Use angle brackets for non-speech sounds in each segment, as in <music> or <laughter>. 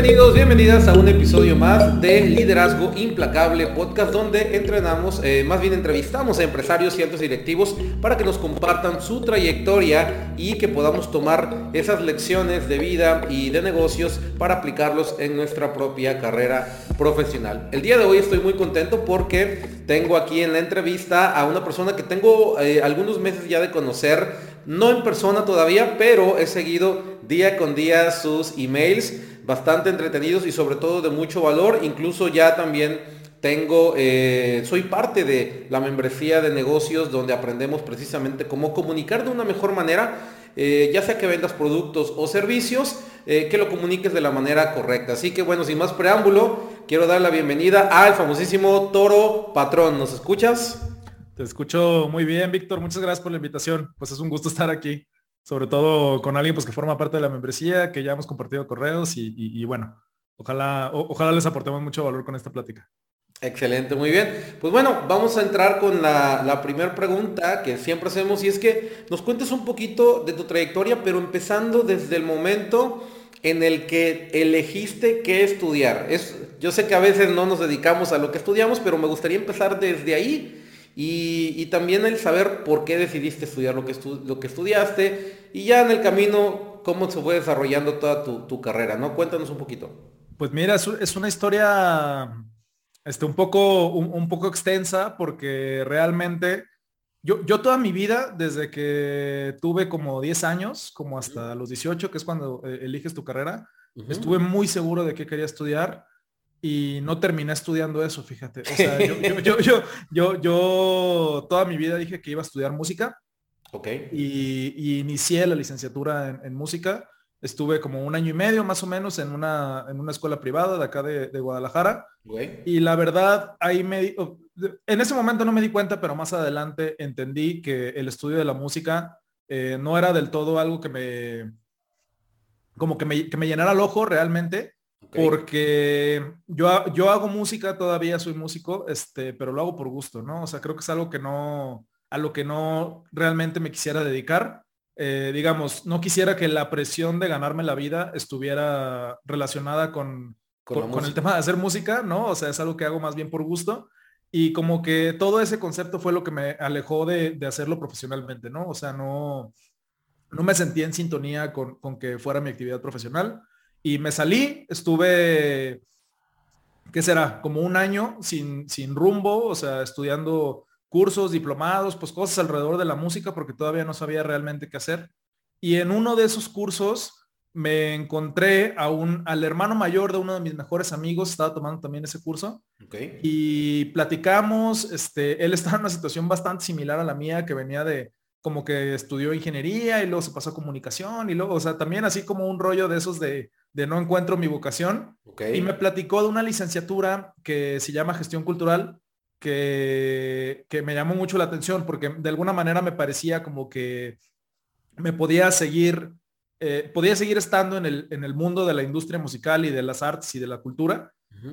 Bienvenidos, bienvenidas a un episodio más de Liderazgo Implacable, podcast donde entrenamos, eh, más bien entrevistamos a empresarios y altos directivos para que nos compartan su trayectoria y que podamos tomar esas lecciones de vida y de negocios para aplicarlos en nuestra propia carrera profesional. El día de hoy estoy muy contento porque tengo aquí en la entrevista a una persona que tengo eh, algunos meses ya de conocer, no en persona todavía, pero he seguido día con día sus emails bastante entretenidos y sobre todo de mucho valor. Incluso ya también tengo, eh, soy parte de la membresía de negocios donde aprendemos precisamente cómo comunicar de una mejor manera, eh, ya sea que vendas productos o servicios, eh, que lo comuniques de la manera correcta. Así que bueno, sin más preámbulo, quiero dar la bienvenida al famosísimo Toro Patrón. ¿Nos escuchas? Te escucho muy bien, Víctor. Muchas gracias por la invitación. Pues es un gusto estar aquí sobre todo con alguien pues, que forma parte de la membresía, que ya hemos compartido correos y, bueno, ojalá, ojalá les aportemos mucho valor con esta plática. Excelente, muy bien. Pues bueno, vamos a entrar con la, la primera pregunta que siempre hacemos y es que nos cuentes un poquito de tu trayectoria, pero empezando desde el momento en el que elegiste qué estudiar. Es, yo sé que a veces no nos dedicamos a lo que estudiamos, pero me gustaría empezar desde ahí y, también el saber por qué decidiste estudiar lo que, lo que estudiaste y ya en el camino cómo se fue desarrollando toda tu, carrera, ¿no? Cuéntanos un poquito. Pues mira, es, una historia este, un, poco, un, poco extensa porque realmente yo, yo, toda mi vida, desde que tuve como 10 años, como hasta los 18, que es cuando eh, eliges tu carrera, estuve muy seguro de qué quería estudiar y no terminé estudiando eso, fíjate. O sea, <laughs> yo, yo, yo, yo, toda mi vida dije que iba a estudiar música. Ok. Y, inicié la licenciatura en, música. Estuve como un año y medio más o menos en una, en una escuela privada de acá de, Guadalajara. Y la verdad, ahí me... En ese momento no me di cuenta, pero más adelante entendí que el estudio de la música eh, no era del todo algo que me... como que me, que me llenara el ojo realmente porque yo, yo hago música, todavía soy músico, este, pero lo hago por gusto, ¿no? O sea, creo que es algo que no, a lo que no realmente me quisiera dedicar. Eh, digamos, no quisiera que la presión de ganarme la vida estuviera relacionada con, con, el tema de hacer música, ¿no? O sea, es algo que hago más bien por gusto. Y como que todo ese concepto fue lo que me alejó de, de hacerlo profesionalmente, ¿no? O sea, no, no me sentía en sintonía con, con que fuera mi actividad profesional. Y me salí, estuve, ¿qué será? Como un año sin, sin rumbo, o sea, estudiando cursos, diplomados, pues cosas alrededor de la música porque todavía no sabía realmente qué hacer. Y en uno de esos cursos me encontré a un, al hermano mayor de uno de mis mejores amigos, estaba tomando también ese curso. Y platicamos, este, él estaba en una situación bastante similar a la mía, que venía de, como que estudió ingeniería y luego se pasó a comunicación y luego, o sea, también así como un rollo de esos de, de no encuentro mi vocación. Y me platicó de una licenciatura que se llama gestión cultural, que, que me llamó mucho la atención porque de alguna manera me parecía como que me podía seguir, eh, podía seguir estando en el, en el mundo de la industria musical y de las artes y de la cultura.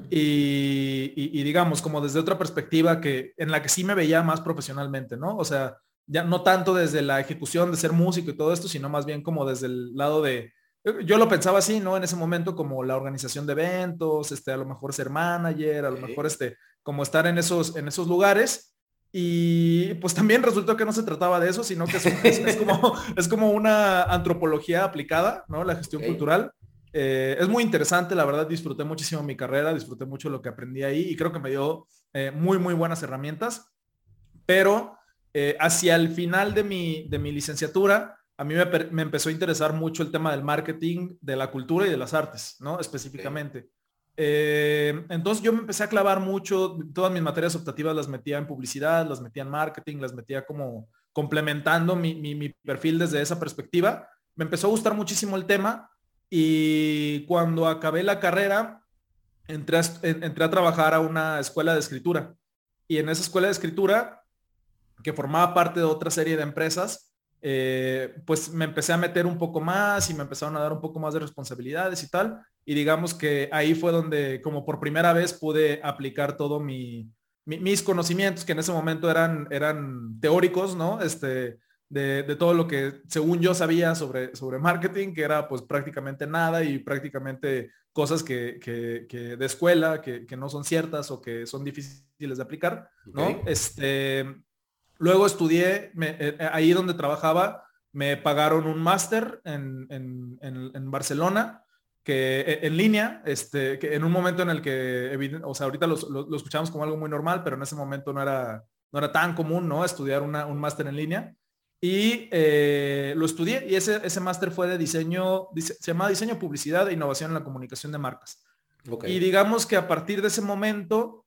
y, y, digamos, como desde otra perspectiva que en la que sí me veía más profesionalmente, ¿no? O sea, ya no tanto desde la ejecución de ser músico y todo esto, sino más bien como desde el lado de, yo lo pensaba así, ¿no? En ese momento como la organización de eventos, este, a lo mejor ser manager, a lo mejor este, como estar en esos, en esos lugares. Y pues también resultó que no se trataba de eso, sino que es, como, <laughs> es como una antropología aplicada, ¿no? La gestión cultural. Eh, es muy interesante, la verdad disfruté muchísimo mi carrera, disfruté mucho lo que aprendí ahí y creo que me dio eh, muy, muy buenas herramientas. Pero eh, hacia el final de mi, de mi licenciatura, a mí me, empezó a interesar mucho el tema del marketing, de la cultura y de las artes, ¿no? Específicamente. Eh, entonces yo me empecé a clavar mucho, todas mis materias optativas las metía en publicidad, las metía en marketing, las metía como complementando mi, perfil desde esa perspectiva. Me empezó a gustar muchísimo el tema y cuando acabé la carrera, entré entré a trabajar a una escuela de escritura. Y en esa escuela de escritura que formaba parte de otra serie de empresas, eh, pues me empecé a meter un poco más y me empezaron a dar un poco más de responsabilidades y tal. Y digamos que ahí fue donde como por primera vez pude aplicar todo mi, mis conocimientos que en ese momento eran, eran teóricos, ¿no? Este, de, todo lo que según yo sabía sobre, sobre marketing, que era pues prácticamente nada y prácticamente cosas que, de escuela que, no son ciertas o que son difíciles de aplicar, ¿no? Este, luego estudié, eh, eh, ahí donde trabajaba, me pagaron un máster en, Barcelona, que e, en línea, este, que en un momento en el que, o sea, ahorita lo, escuchamos como algo muy normal, pero en ese momento no era, no era tan común, ¿no? Estudiar un máster en línea. Y eh, lo estudié y ese, ese máster fue de diseño, se llama Diseño, Publicidad e Innovación en la Comunicación de Marcas. Y digamos que a partir de ese momento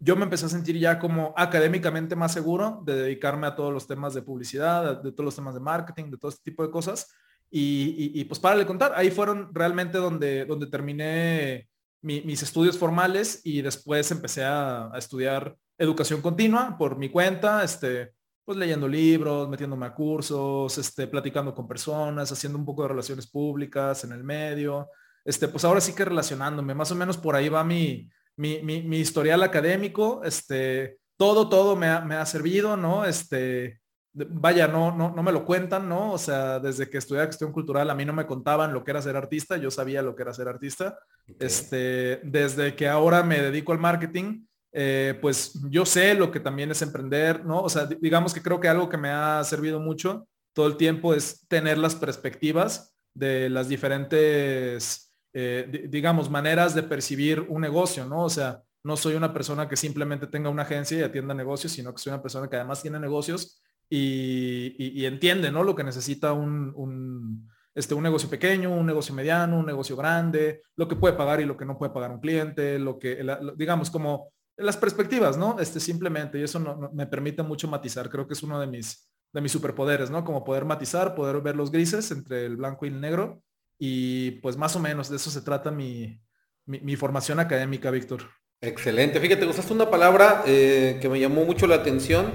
yo me empecé a sentir ya como académicamente más seguro de dedicarme a todos los temas de publicidad, de todos los temas de marketing, de todo este tipo de cosas. Y, pues para le contar, ahí fueron realmente donde, donde terminé mis estudios formales y después empecé a, a, estudiar educación continua por mi cuenta, este, pues leyendo libros, metiéndome a cursos, este, platicando con personas, haciendo un poco de relaciones públicas en el medio. Este, pues ahora sí que relacionándome, más o menos por ahí va mi, mi, mi, historial académico, este, todo, todo me ha, me ha servido, ¿no? Este, vaya, no, no, no me lo cuentan, ¿no? O sea, desde que estudié cuestión cultural, a mí no me contaban lo que era ser artista, yo sabía lo que era ser artista. Este, desde que ahora me dedico al marketing, eh, pues yo sé lo que también es emprender, ¿no? O sea, digamos que creo que algo que me ha servido mucho todo el tiempo es tener las perspectivas de las diferentes, eh, digamos, maneras de percibir un negocio, ¿no? O sea, no soy una persona que simplemente tenga una agencia y atienda negocios, sino que soy una persona que además tiene negocios y, entiende, ¿no? Lo que necesita un, este, un negocio pequeño, un negocio mediano, un negocio grande, lo que puede pagar y lo que no puede pagar un cliente, lo que, digamos, como las perspectivas, ¿no? Este, simplemente, y eso no, me permite mucho matizar, creo que es uno de mis, de mis superpoderes, ¿no? Como poder matizar, poder ver los grises entre el blanco y el negro, y pues más o menos de eso se trata mi, mi, formación académica, Víctor. Excelente, fíjate, usaste una palabra eh, que me llamó mucho la atención,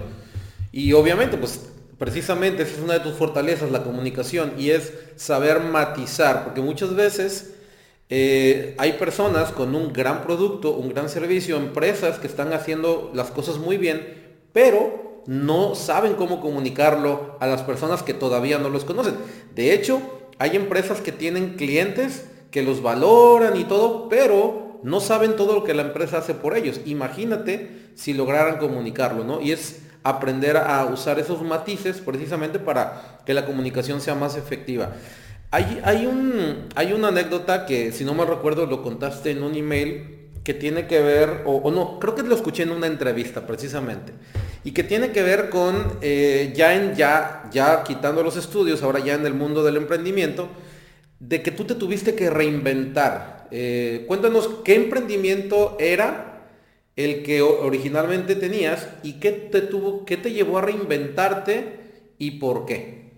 y obviamente, pues precisamente esa es una de tus fortalezas, la comunicación, y es saber matizar, porque muchas veces eh, hay personas con un gran producto, un gran servicio, empresas que están haciendo las cosas muy bien, pero no saben cómo comunicarlo a las personas que todavía no los conocen. De hecho, hay empresas que tienen clientes que los valoran y todo, pero no saben todo lo que la empresa hace por ellos. Imagínate si lograran comunicarlo, ¿no? Y es aprender a usar esos matices precisamente para que la comunicación sea más efectiva. Hay, un, hay una anécdota que, si no me recuerdo, lo contaste en un email que tiene que ver, o, no, creo que lo escuché en una entrevista precisamente, y que tiene que ver con eh, ya en ya, ya quitando los estudios, ahora ya en el mundo del emprendimiento, de que tú te tuviste que reinventar. Eh, cuéntanos qué emprendimiento era el que originalmente tenías y qué te tuvo, qué te llevó a reinventarte y por qué.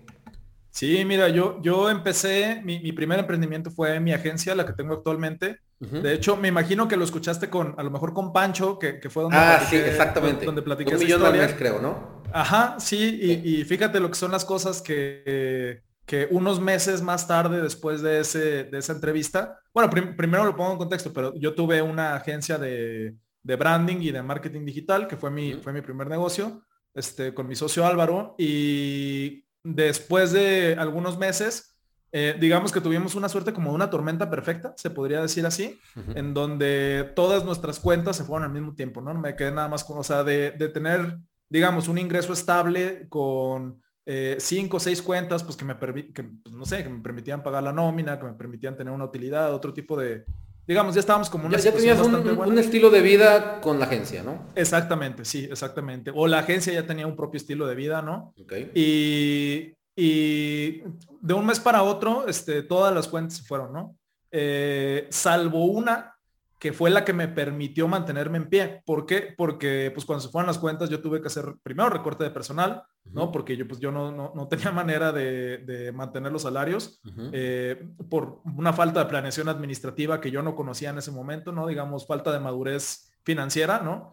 Sí, mira, yo, yo empecé, mi, primer emprendimiento fue mi agencia, la que tengo actualmente. De hecho, me imagino que lo escuchaste con, a lo mejor con Pancho, que, fue donde ah, sí, exactamente. donde platiqué Un millón de creo, ¿no? Ajá, sí, y, fíjate lo que son las cosas que, que unos meses más tarde, después de, ese, de esa entrevista, bueno, primero lo pongo en contexto, pero yo tuve una agencia de, de branding y de marketing digital, que fue mi, fue mi primer negocio, este, con mi socio Álvaro, y después de algunos meses, eh, digamos que tuvimos una suerte como de una tormenta perfecta, se podría decir así, en donde todas nuestras cuentas se fueron al mismo tiempo, ¿no? Me quedé nada más con, o sea, de, tener, digamos, un ingreso estable con eh, cinco o seis cuentas, pues que me, que, pues, no sé, que me permitían pagar la nómina, que me permitían tener una utilidad, otro tipo de, digamos, ya estábamos como una ya, tenías un, estilo de vida con la agencia, ¿no? Exactamente, sí, exactamente. O la agencia ya tenía un propio estilo de vida, ¿no? Y, y de un mes para otro, este, todas las cuentas se fueron, ¿no? Eh, salvo una que fue la que me permitió mantenerme en pie. ¿Por qué? Porque pues cuando se fueron las cuentas yo tuve que hacer primero recorte de personal, ¿no? Porque yo pues yo no, no, tenía manera de, mantener los salarios eh, por una falta de planeación administrativa que yo no conocía en ese momento, ¿no? Digamos, falta de madurez financiera, ¿no?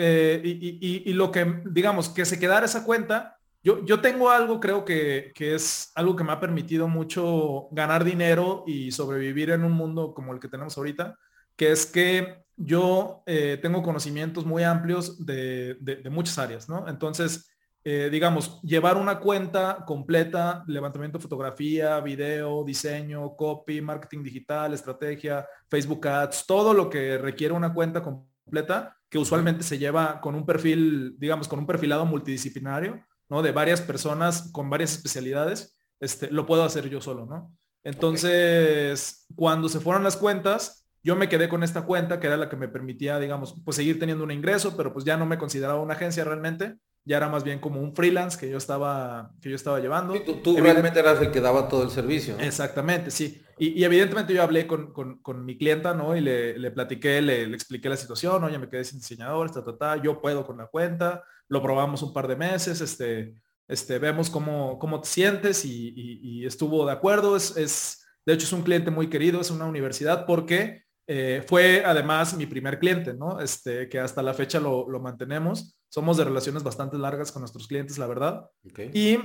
Eh, y, y, lo que, digamos, que se quedara esa cuenta yo, tengo algo, creo que, es algo que me ha permitido mucho ganar dinero y sobrevivir en un mundo como el que tenemos ahorita, que es que yo eh, tengo conocimientos muy amplios de, muchas áreas, ¿no? Entonces, eh, digamos, llevar una cuenta completa, levantamiento de fotografía, video, diseño, copy, marketing digital, estrategia, Facebook Ads, todo lo que requiere una cuenta completa, que usualmente se lleva con un perfil, digamos, con un perfilado multidisciplinario, ¿no? De varias personas con varias especialidades, este, lo puedo hacer yo solo, ¿no? Entonces, cuando se fueron las cuentas, yo me quedé con esta cuenta que era la que me permitía, digamos, pues seguir teniendo un ingreso, pero pues ya no me consideraba una agencia realmente, ya era más bien como un freelance que yo estaba, que yo estaba llevando. tú, realmente eras el que daba todo el servicio. Exactamente, sí. Y, evidentemente yo hablé con, mi clienta, ¿no? Y le, platiqué, le, expliqué la situación, oye, me quedé sin diseñador, ta, ta, ta, yo puedo con la cuenta, lo probamos un par de meses, este, este, vemos cómo, cómo te sientes y, estuvo de acuerdo. Es, es, de hecho, es un cliente muy querido, es una universidad porque eh, fue además mi primer cliente, ¿no? Este, que hasta la fecha lo, mantenemos. Somos de relaciones bastante largas con nuestros clientes, la verdad. Y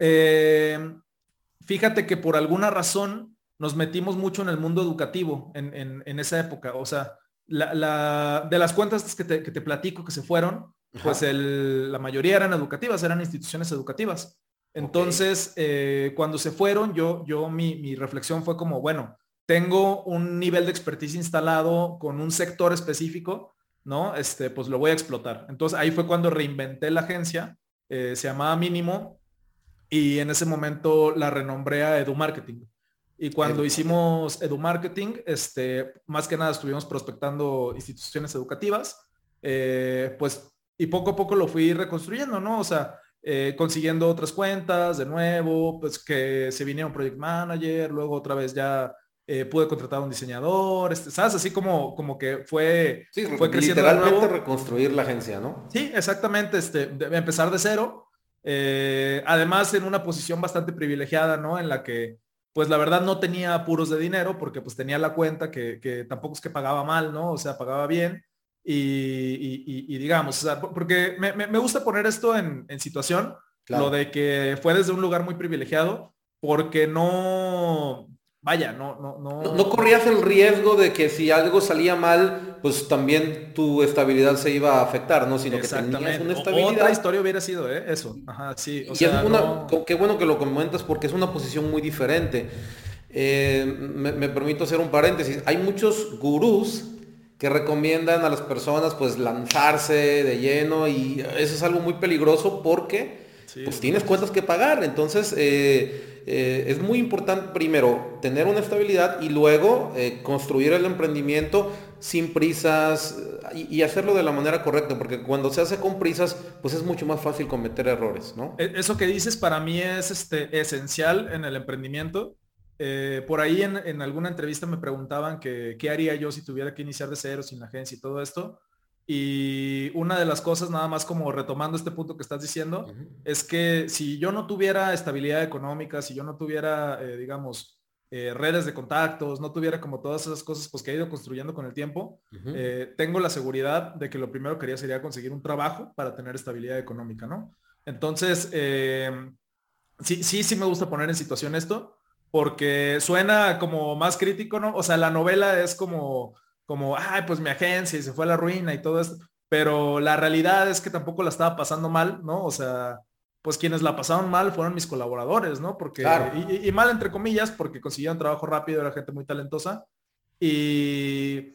eh, fíjate que por alguna razón nos metimos mucho en el mundo educativo en, esa época. O sea, la, de las cuentas que te, que te platico que se fueron, pues la mayoría eran educativas, eran instituciones educativas. Entonces, eh, cuando se fueron, yo, yo mi, reflexión fue como, bueno, tengo un nivel de expertise instalado con un sector específico, ¿no? Este, pues lo voy a explotar. Entonces ahí fue cuando reinventé la agencia, eh, se llamaba Mínimo, y en ese momento la renombré a Edu Marketing. Y cuando hicimos Edu Marketing, este, más que nada estuvimos prospectando instituciones educativas, eh, pues y poco a poco lo fui reconstruyendo, ¿no? O sea, eh, consiguiendo otras cuentas de nuevo, pues que se viniera un project manager, luego otra vez ya eh, pude contratar a un diseñador, este, ¿sabes? Así como, como que fue, sí, fue creciendo. Literalmente reconstruir la agencia, ¿no? Sí, exactamente, este, empezar de cero. Eh, además en una posición bastante privilegiada, ¿no? En la que, pues la verdad no tenía apuros de dinero porque pues tenía la cuenta que, que tampoco es que pagaba mal, ¿no? O sea, pagaba bien y, digamos, porque me, gusta poner esto en, situación, lo de que fue desde un lugar muy privilegiado, porque no, vaya, no, no, no, no. corrías el riesgo de que si algo salía mal, pues también tu estabilidad se iba a afectar, ¿no? Sino que tenías una estabilidad. Otra historia hubiera sido, ¿eh? Eso. Ajá, sí. y es una, qué bueno que lo comentas porque es una posición muy diferente. Eh, me, me permito hacer un paréntesis. Hay muchos gurús que recomiendan a las personas pues lanzarse de lleno y eso es algo muy peligroso porque pues tienes cuentas que pagar. Entonces eh, eh, es muy importante primero tener una estabilidad y luego eh, construir el emprendimiento sin prisas y, hacerlo de la manera correcta, porque cuando se hace con prisas, pues es mucho más fácil cometer errores, ¿no? E, eso que dices para mí es este, esencial en el emprendimiento eh, por ahí en, alguna entrevista me preguntaban que qué haría yo si tuviera que iniciar de cero, sin agencia y todo esto. Y una de las cosas, nada más como retomando este punto que estás diciendo, es que si yo no tuviera estabilidad económica, si yo no tuviera, eh, digamos, eh, redes de contactos, no tuviera como todas esas cosas pues, que he ido construyendo con el tiempo, tengo la seguridad de que lo primero que haría sería conseguir un trabajo para tener estabilidad económica, ¿no? Entonces, sí, sí, sí me gusta poner en situación esto, porque suena como más crítico, ¿no? O sea, la novela es como, como, ay, pues mi agencia y se fue a la ruina y todo esto, pero la realidad es que tampoco la estaba pasando mal, ¿no? O sea, pues quienes la pasaron mal fueron mis colaboradores, ¿no? Porque, y, mal entre comillas, porque consiguieron trabajo rápido, era gente muy talentosa. Y,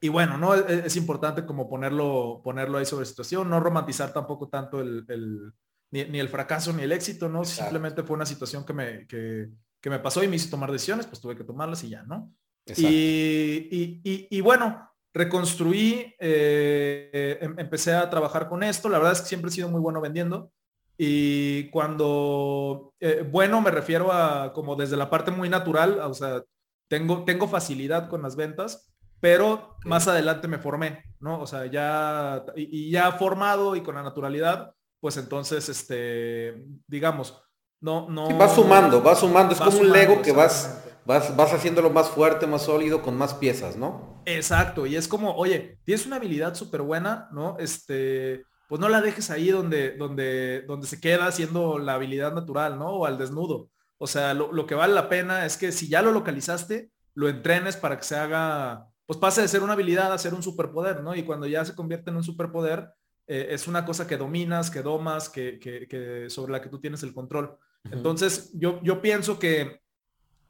y bueno, ¿no? Es, es, importante como ponerlo, ponerlo ahí sobre situación, no romantizar tampoco tanto el, el ni, el fracaso ni el éxito, ¿no? Simplemente fue una situación que me, que, que me pasó y me hizo tomar decisiones, pues tuve que tomarlas y ya, ¿no? Y, bueno, reconstruí, eh, em, empecé a trabajar con esto, la verdad es que siempre he sido muy bueno vendiendo. Y cuando, eh, bueno, me refiero a como desde la parte muy natural, o sea, tengo, tengo facilidad con las ventas, pero más adelante me formé, ¿no? O sea, ya, y, y ya formado y con la naturalidad, pues entonces, este, digamos, no, no. va sumando, va sumando. Es como un Lego que vas, vas, vas haciéndolo más fuerte, más sólido, con más piezas, ¿no? Exacto. Y es como, oye, tienes una habilidad súper buena, ¿no? Este, pues no la dejes ahí donde, donde, donde se queda haciendo la habilidad natural, ¿no? O al desnudo. O sea, lo, lo que vale la pena es que si ya lo localizaste, lo entrenes para que se haga, pues pase de ser una habilidad a ser un superpoder, ¿no? Y cuando ya se convierte en un superpoder, es una cosa que dominas, que domas, que, sobre la que tú tienes el control. Entonces, yo, yo pienso que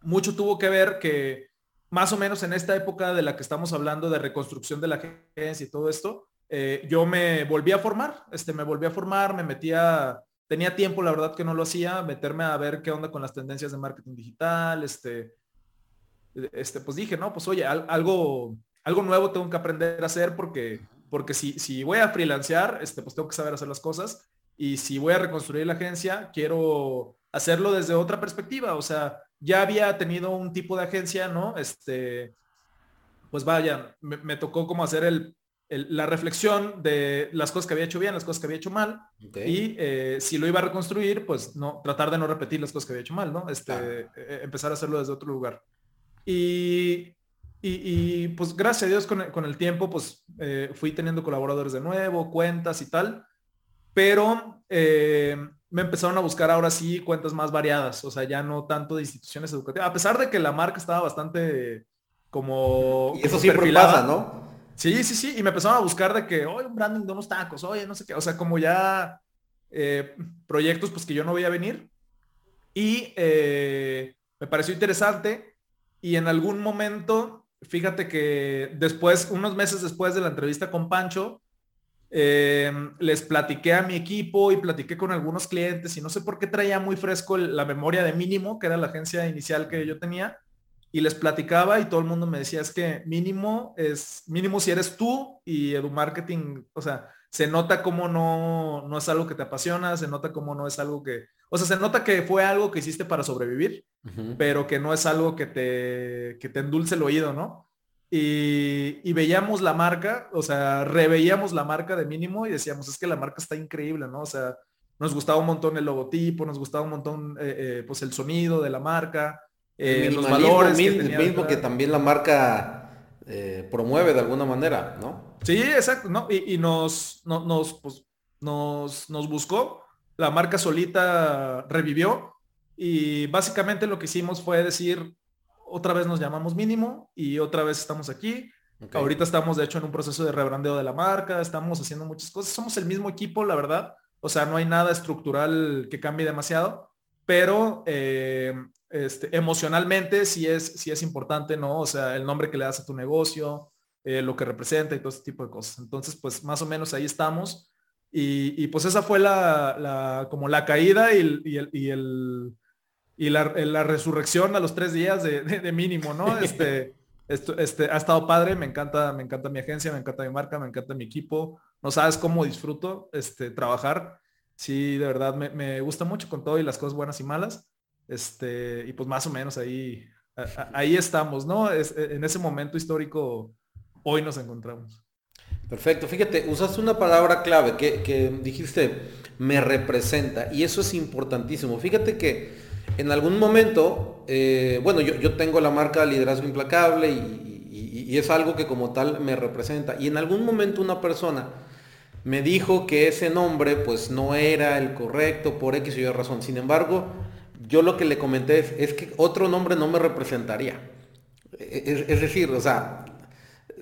mucho tuvo que ver que más o menos en esta época de la que estamos hablando de reconstrucción de la agencia y todo esto, eh, yo me volví a formar, este, me volví a formar, me metía, tenía tiempo, la verdad que no lo hacía, meterme a ver qué onda con las tendencias de marketing digital, este, este, pues dije, no, pues oye, algo, algo nuevo tengo que aprender a hacer porque, porque si, si voy a freelancear, este, pues tengo que saber hacer las cosas y si voy a reconstruir la agencia, quiero hacerlo desde otra perspectiva, o sea, ya había tenido un tipo de agencia, ¿no? Este, pues vaya, me, tocó como hacer el, la reflexión de las cosas que había hecho bien, las cosas que había hecho mal, y eh, si lo iba a reconstruir, pues no, tratar de no repetir las cosas que había hecho mal, ¿no? Este, e, e, empezar a hacerlo desde otro lugar. Y, y, pues gracias a Dios con, con el tiempo, pues eh, fui teniendo colaboradores de nuevo, cuentas y tal, pero eh, me empezaron a buscar ahora sí cuentas más variadas, o sea, ya no tanto de instituciones educativas, a pesar de que la marca estaba bastante como... Y eso siempre pasa, ¿no? Sí, sí, sí, y me empezaron a buscar de que, oye, un branding de unos tacos, oye, no sé qué, o sea, como ya eh, proyectos pues que yo no veía venir. Y eh, me pareció interesante y en algún momento, fíjate que después, unos meses después de la entrevista con Pancho, Em, les platiqué a mi equipo y platiqué con algunos clientes y no sé por qué traía muy fresco la memoria de mínimo, que era la agencia inicial que yo tenía, y les platicaba y todo el mundo me decía es que mínimo es mínimo si eres tú y edu marketing, o sea, se nota como no, no es algo que te apasiona, se nota como no es algo que, o sea, se nota que fue algo que hiciste para sobrevivir, pero que no es algo que te, que te endulce el oído, ¿no? Y, veíamos la marca, o sea, reveíamos la marca de mínimo y decíamos, es que la marca está increíble, ¿no? O sea, nos gustaba un montón el logotipo, nos gustaba un montón, eh, eh, pues, el sonido de la marca, eh, los valores. El mismo que también la marca promueve de alguna manera, ¿no? Sí, exacto, ¿no? Y, nos, nos, pues, nos, nos buscó, la marca solita revivió y básicamente lo que hicimos fue decir, otra vez nos llamamos mínimo y otra vez estamos aquí. Ahorita estamos de hecho en un proceso de rebrandeo de la marca, estamos haciendo muchas cosas. Somos el mismo equipo, la verdad. O sea, no hay nada estructural que cambie demasiado, pero eh, este, emocionalmente sí es, sí es importante, ¿no? O sea, el nombre que le das a tu negocio, eh, lo que representa y todo ese tipo de cosas. Entonces, pues más o menos ahí estamos. Y, pues esa fue la, como la caída y el y la, resurrección a los tres días de, mínimo, ¿no? <laughs> Este, esto, este, ha estado padre, me encanta, me encanta mi agencia, me encanta mi marca, me encanta mi equipo. No sabes cómo disfruto este, trabajar. Sí, de verdad, me, gusta mucho con todo y las cosas buenas y malas. Este, y pues más o menos ahí, ahí estamos, ¿no? Es, en ese momento histórico, hoy nos encontramos. Perfecto, fíjate, usaste una palabra clave que, que dijiste, me representa, y eso es importantísimo. Fíjate que en algún momento, eh, bueno, yo, tengo la marca Liderazgo Implacable y, es algo que como tal me representa. Y en algún momento una persona me dijo que ese nombre pues no era el correcto por X o Y razón. Sin embargo, yo lo que le comenté es, que otro nombre no me representaría. Es, es, decir, o sea,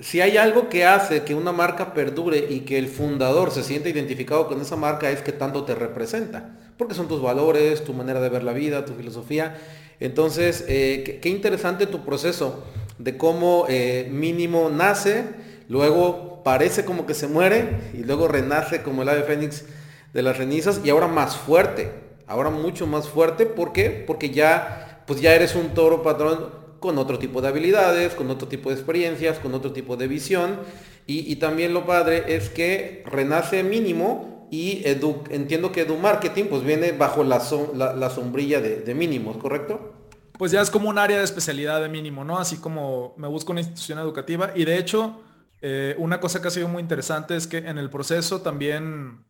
si hay algo que hace que una marca perdure y que el fundador se sienta identificado con esa marca es que tanto te representa porque son tus valores, tu manera de ver la vida, tu filosofía. Entonces, eh, qué, interesante tu proceso de cómo eh, mínimo nace, luego parece como que se muere y luego renace como el ave fénix de las cenizas y ahora más fuerte, ahora mucho más fuerte. ¿Por qué? Porque ya, pues ya eres un toro patrón con otro tipo de habilidades, con otro tipo de experiencias, con otro tipo de visión. Y, y también lo padre es que renace mínimo y entiendo que Edu Marketing pues viene bajo la, la, sombrilla de, mínimos, ¿correcto? Pues ya es como un área de especialidad de mínimo, ¿no? Así como me busco una institución educativa y de hecho eh, una cosa que ha sido muy interesante es que en el proceso también,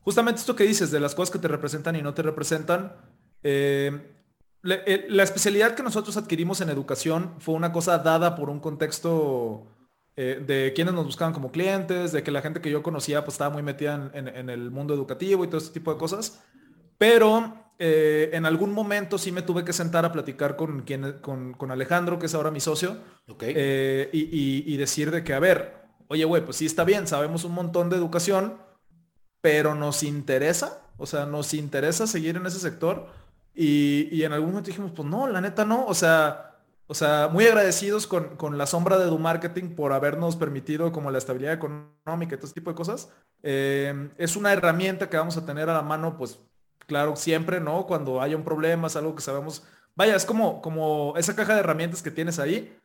justamente esto que dices de las cosas que te representan y no te representan, eh, eh, la especialidad que nosotros adquirimos en educación fue una cosa dada por un contexto eh, de quienes nos buscaban como clientes, de que la gente que yo conocía pues estaba muy metida en, el mundo educativo y todo ese tipo de cosas. Pero eh, en algún momento sí me tuve que sentar a platicar con, quien, con, Alejandro, que es ahora mi socio, eh, y, decir de que, a ver, oye, güey, pues sí está bien, sabemos un montón de educación, pero nos interesa, o sea, nos interesa seguir en ese sector y, y en algún momento dijimos, pues no, la neta no, o sea, o sea, muy agradecidos con, con, la sombra de Du Marketing por habernos permitido como la estabilidad económica y todo ese tipo de cosas. Eh, es una herramienta que vamos a tener a la mano, pues claro, siempre, ¿no? Cuando haya un problema, es algo que sabemos. Vaya, es como, como esa caja de herramientas que tienes ahí,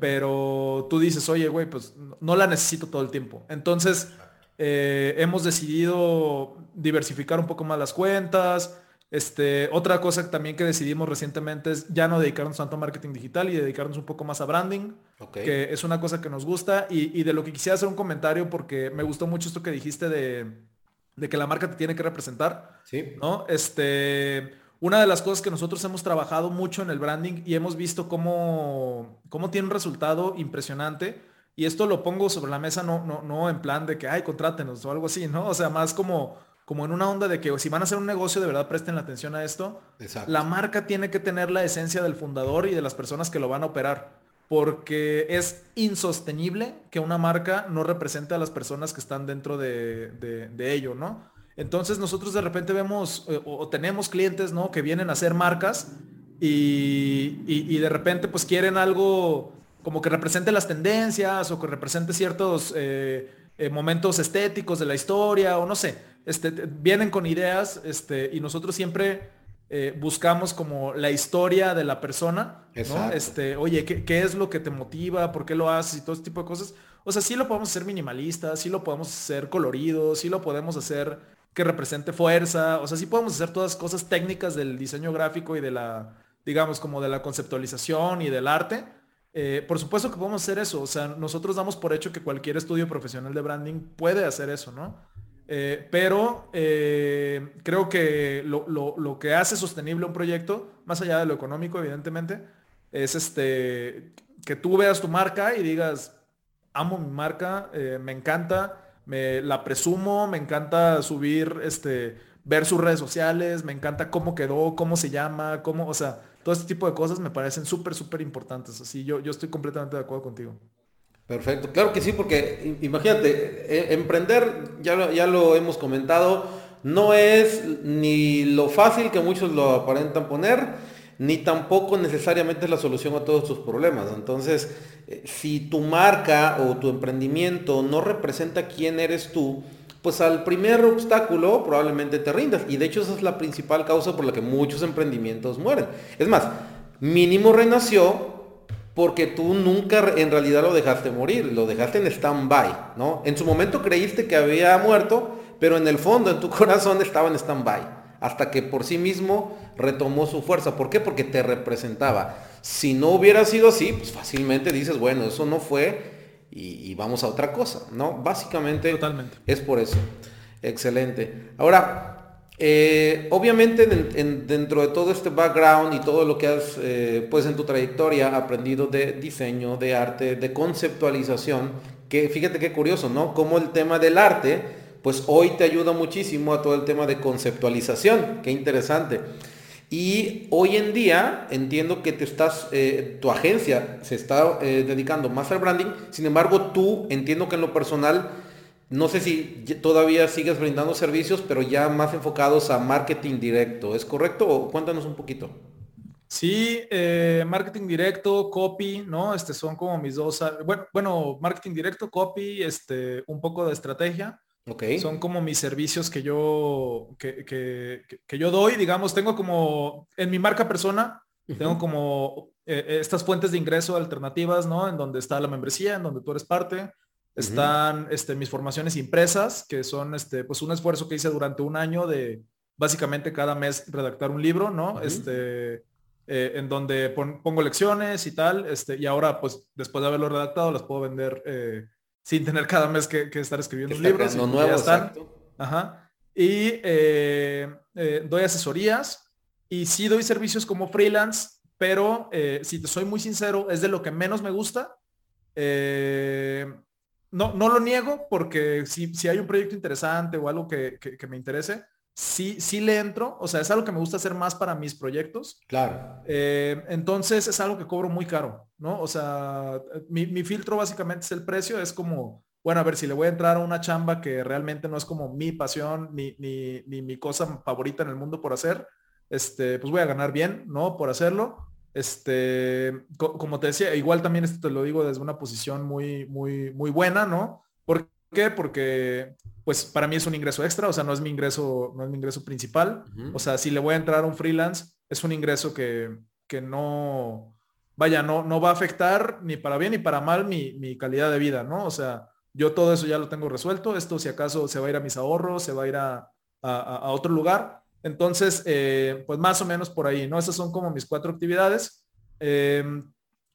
pero tú dices, oye, güey, pues no la necesito todo el tiempo. Entonces, eh, hemos decidido diversificar un poco más las cuentas, este, otra cosa también que decidimos recientemente es ya no dedicarnos tanto a marketing digital y dedicarnos un poco más a branding, que es una cosa que nos gusta. Y, de lo que quisiera hacer un comentario porque me gustó mucho esto que dijiste de, que la marca te tiene que representar. Sí. ¿no? Este, una de las cosas que nosotros hemos trabajado mucho en el branding y hemos visto cómo, cómo tiene un resultado impresionante. Y esto lo pongo sobre la mesa no, no, no en plan de que, ay, contrátenos o algo así, ¿no? O sea, más como como en una onda de que si van a hacer un negocio, de verdad presten la atención a esto. La marca tiene que tener la esencia del fundador y de las personas que lo van a operar. Porque es insostenible que una marca no represente a las personas que están dentro de, ello, ¿no? Entonces nosotros de repente vemos eh, o, tenemos clientes, ¿no? Que vienen a hacer marcas y, de repente pues quieren algo como que represente las tendencias o que represente ciertos eh, eh, momentos estéticos de la historia o no sé este, vienen con ideas este, y nosotros siempre eh, buscamos como la historia de la persona, ¿no? Este, oye, ¿qué, es lo que te motiva? ¿Por qué lo haces? Y todo ese tipo de cosas. O sea, sí lo podemos hacer minimalista, sí lo podemos hacer colorido, sí lo podemos hacer que represente fuerza, o sea, sí podemos hacer todas cosas técnicas del diseño gráfico y de la, digamos, como de la conceptualización y del arte. Eh, por supuesto que podemos hacer eso, o sea, nosotros damos por hecho que cualquier estudio profesional de branding puede hacer eso, ¿no? Eh, pero eh, creo que lo, que hace sostenible un proyecto, más allá de lo económico, evidentemente, es este que tú veas tu marca y digas, amo mi marca, me encanta, me la presumo, me encanta subir, este, ver sus redes sociales, me encanta cómo quedó, cómo se llama, cómo, o sea, todo este tipo de cosas me parecen súper, súper importantes. Así yo, yo estoy completamente de acuerdo contigo. Perfecto, claro que sí, porque imagínate, e, emprender, ya lo, ya lo hemos comentado, no es ni lo fácil que muchos lo aparentan poner, ni tampoco necesariamente es la solución a todos tus problemas. Entonces, eh, si tu marca o tu emprendimiento no representa quién eres tú, pues al primer obstáculo probablemente te rindas. Y de hecho esa es la principal causa por la que muchos emprendimientos mueren. Es más, mínimo renació porque tú nunca en realidad lo dejaste morir, lo dejaste en stand-by, ¿no? En su momento creíste que había muerto, pero en el fondo, en tu <laughs> corazón estaba en stand-by, hasta que por sí mismo retomó su fuerza. ¿Por qué? Porque te representaba. Si no hubiera sido así, pues fácilmente dices, bueno, eso no fue y, vamos a otra cosa, ¿no? Básicamente Totalmente. es por eso. Excelente. Ahora, eh, obviamente dentro de todo este background y todo lo que has eh, pues en tu trayectoria aprendido de diseño, de arte, de conceptualización, que fíjate qué curioso, ¿no? Como el tema del arte, pues hoy te ayuda muchísimo a todo el tema de conceptualización, qué interesante. Y hoy en día entiendo que te estás, eh, tu agencia se está dedicando más al branding, sin embargo tú entiendo que en lo personal no sé si todavía sigues brindando servicios, pero ya más enfocados a marketing directo. ¿Es correcto? Cuéntanos un poquito. Sí, eh, marketing directo, copy, ¿no? Este son como mis dos, bueno, bueno, marketing directo, copy, este, un poco de estrategia. Ok. Son como mis servicios que yo, que, que, yo doy, digamos, tengo como, en mi marca persona, tengo como eh, estas fuentes de ingreso alternativas, ¿no? En donde está la membresía, en donde tú eres parte, están este, mis formaciones impresas, que son este, pues un esfuerzo que hice durante un año de básicamente cada mes redactar un libro, ¿no? Este, eh, en donde pongo lecciones y tal, este, y ahora pues después de haberlo redactado las puedo vender eh, sin tener cada mes que, estar escribiendo un libro. Nuevo, Ajá. Y eh, doy asesorías y sí doy servicios como freelance, pero si te soy muy sincero, es de lo que menos me gusta. Eh, no, no lo niego porque si, si hay un proyecto interesante o algo que, me interese, sí, sí le entro. O sea, es algo que me gusta hacer más para mis proyectos. Claro. Eh, entonces es algo que cobro muy caro, ¿no? O sea, mi, filtro básicamente es el precio, es como bueno, a ver, si le voy a entrar a una chamba que realmente no es como mi pasión ni, ni, ni mi cosa favorita en el mundo por hacer, este, pues voy a ganar bien, ¿no? Por hacerlo. Este, como te decía, igual también esto te lo digo desde una posición muy, muy, muy buena, ¿no? ¿Por qué? Porque, pues para mí es un ingreso extra, o sea, no es mi ingreso, no es mi ingreso principal. O sea, si le voy a entrar a un freelance, es un ingreso que, que no, vaya, no, no va a afectar ni para bien ni para mal mi, mi calidad de vida, ¿no? O sea, yo todo eso ya lo tengo resuelto. Esto si acaso se va a ir a mis ahorros, se va a ir a, a otro lugar entonces, eh, pues más o menos por ahí, ¿no? Esas son como mis cuatro actividades. Em,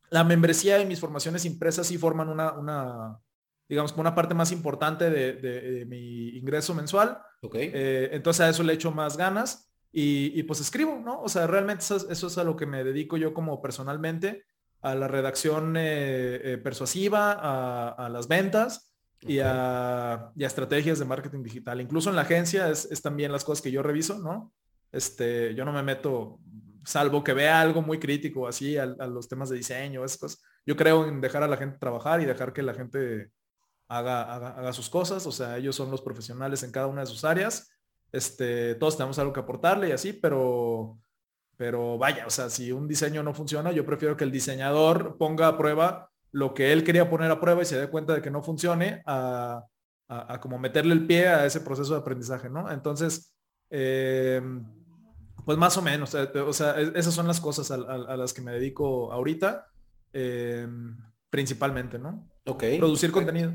la membresía y mis formaciones impresas sí forman una, una digamos, una parte más importante de, mi ingreso mensual. Okay. Eh, entonces a eso le echo más ganas y, pues escribo, ¿no? O sea, realmente eso, es a lo que me dedico yo como personalmente, a la redacción eh, persuasiva, a, las ventas y, a, estrategias de marketing digital. Incluso en la agencia es, también las cosas que yo reviso, ¿no? Este, yo no me meto, salvo que vea algo muy crítico así a, los temas de diseño, esas cosas. Yo creo en dejar a la gente trabajar y dejar que la gente haga, haga, sus cosas. O sea, ellos son los profesionales en cada una de sus áreas. Este, todos tenemos algo que aportarle y así, pero, pero vaya, o sea, si un diseño no funciona, yo prefiero que el diseñador ponga a prueba lo que él quería poner a prueba y se dé cuenta de que no funcione a, como meterle el pie a ese proceso de aprendizaje, ¿no? Entonces, em, pues más o menos, eh, o sea, esas son las cosas a, las que me dedico ahorita, em, principalmente, ¿no? Ok. Producir contenido.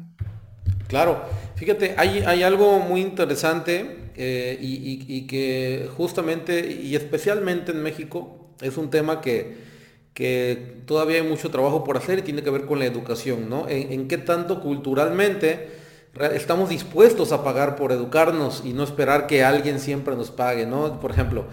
Claro, fíjate, hay, hay algo muy interesante eh, y que justamente y especialmente en México es un tema que que todavía hay mucho trabajo por hacer y tiene que ver con la educación, ¿no? En, qué tanto culturalmente estamos dispuestos a pagar por educarnos y no esperar que alguien siempre nos pague, ¿no? Por ejemplo,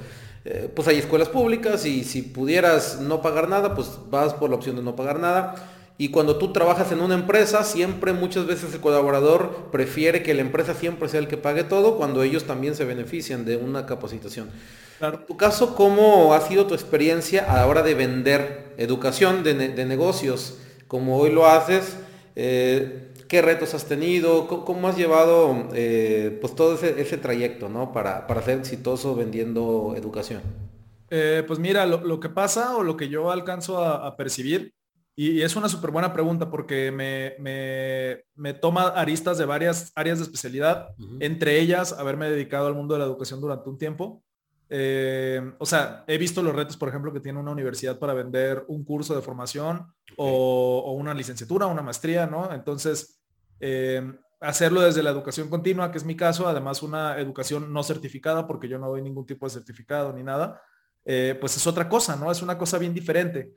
eh, pues hay escuelas públicas y si pudieras no pagar nada, pues vas por la opción de no pagar nada. Y cuando tú trabajas en una empresa, siempre muchas veces el colaborador prefiere que la empresa siempre sea el que pague todo cuando ellos también se benefician de una capacitación. En tu caso, ¿cómo ha sido tu experiencia a la hora de vender educación de, negocios? Como hoy lo haces, eh, ¿qué retos has tenido? ¿Cómo, has llevado eh, pues todo ese, trayecto ¿no? para, ser exitoso vendiendo educación? Eh, pues mira, lo, que pasa o lo que yo alcanzo a, percibir, y, es una súper buena pregunta porque me, me, toma aristas de varias áreas de especialidad, entre ellas haberme dedicado al mundo de la educación durante un tiempo. Eh, o sea, he visto los retos, por ejemplo, que tiene una universidad para vender un curso de formación o, una licenciatura, una maestría, ¿no? Entonces, eh, hacerlo desde la educación continua, que es mi caso, además una educación no certificada, porque yo no doy ningún tipo de certificado ni nada, eh, pues es otra cosa, ¿no? Es una cosa bien diferente.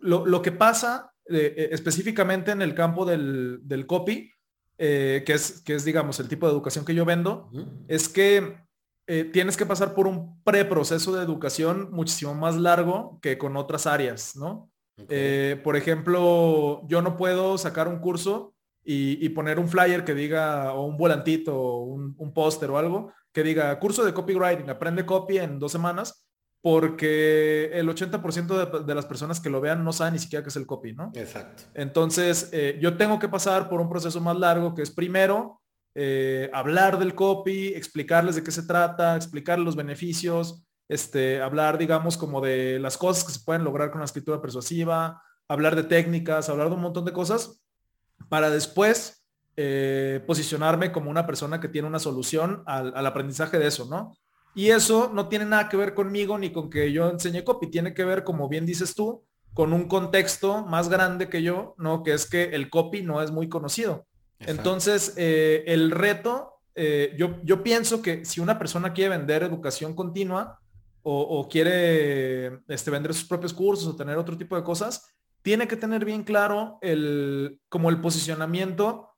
Lo, que pasa específicamente en el campo del, copy, que, es, que es, digamos, el tipo de educación que yo vendo, es que eh, tienes que pasar por un preproceso de educación muchísimo más largo que con otras áreas, ¿no? Eh, por ejemplo, yo no puedo sacar un curso y, poner un flyer que diga, o un volantito, o un, póster o algo, que diga, curso de copywriting, aprende copy en dos semanas, porque el 80% de, las personas que lo vean no saben ni siquiera qué es el copy, ¿no? Exacto. Entonces, eh, yo tengo que pasar por un proceso más largo, que es primero eh, hablar del copy, explicarles de qué se trata, explicar los beneficios, este, hablar, digamos, como de las cosas que se pueden lograr con la escritura persuasiva, hablar de técnicas, hablar de un montón de cosas, para después eh, posicionarme como una persona que tiene una solución al, aprendizaje de eso, ¿no? Y eso no tiene nada que ver conmigo ni con que yo enseñe copy, tiene que ver, como bien dices tú, con un contexto más grande que yo, ¿no? Que es que el copy no es muy conocido. Entonces, eh, el reto, eh, yo, yo pienso que si una persona quiere vender educación continua o, quiere este, vender sus propios cursos o tener otro tipo de cosas, tiene que tener bien claro el, como el posicionamiento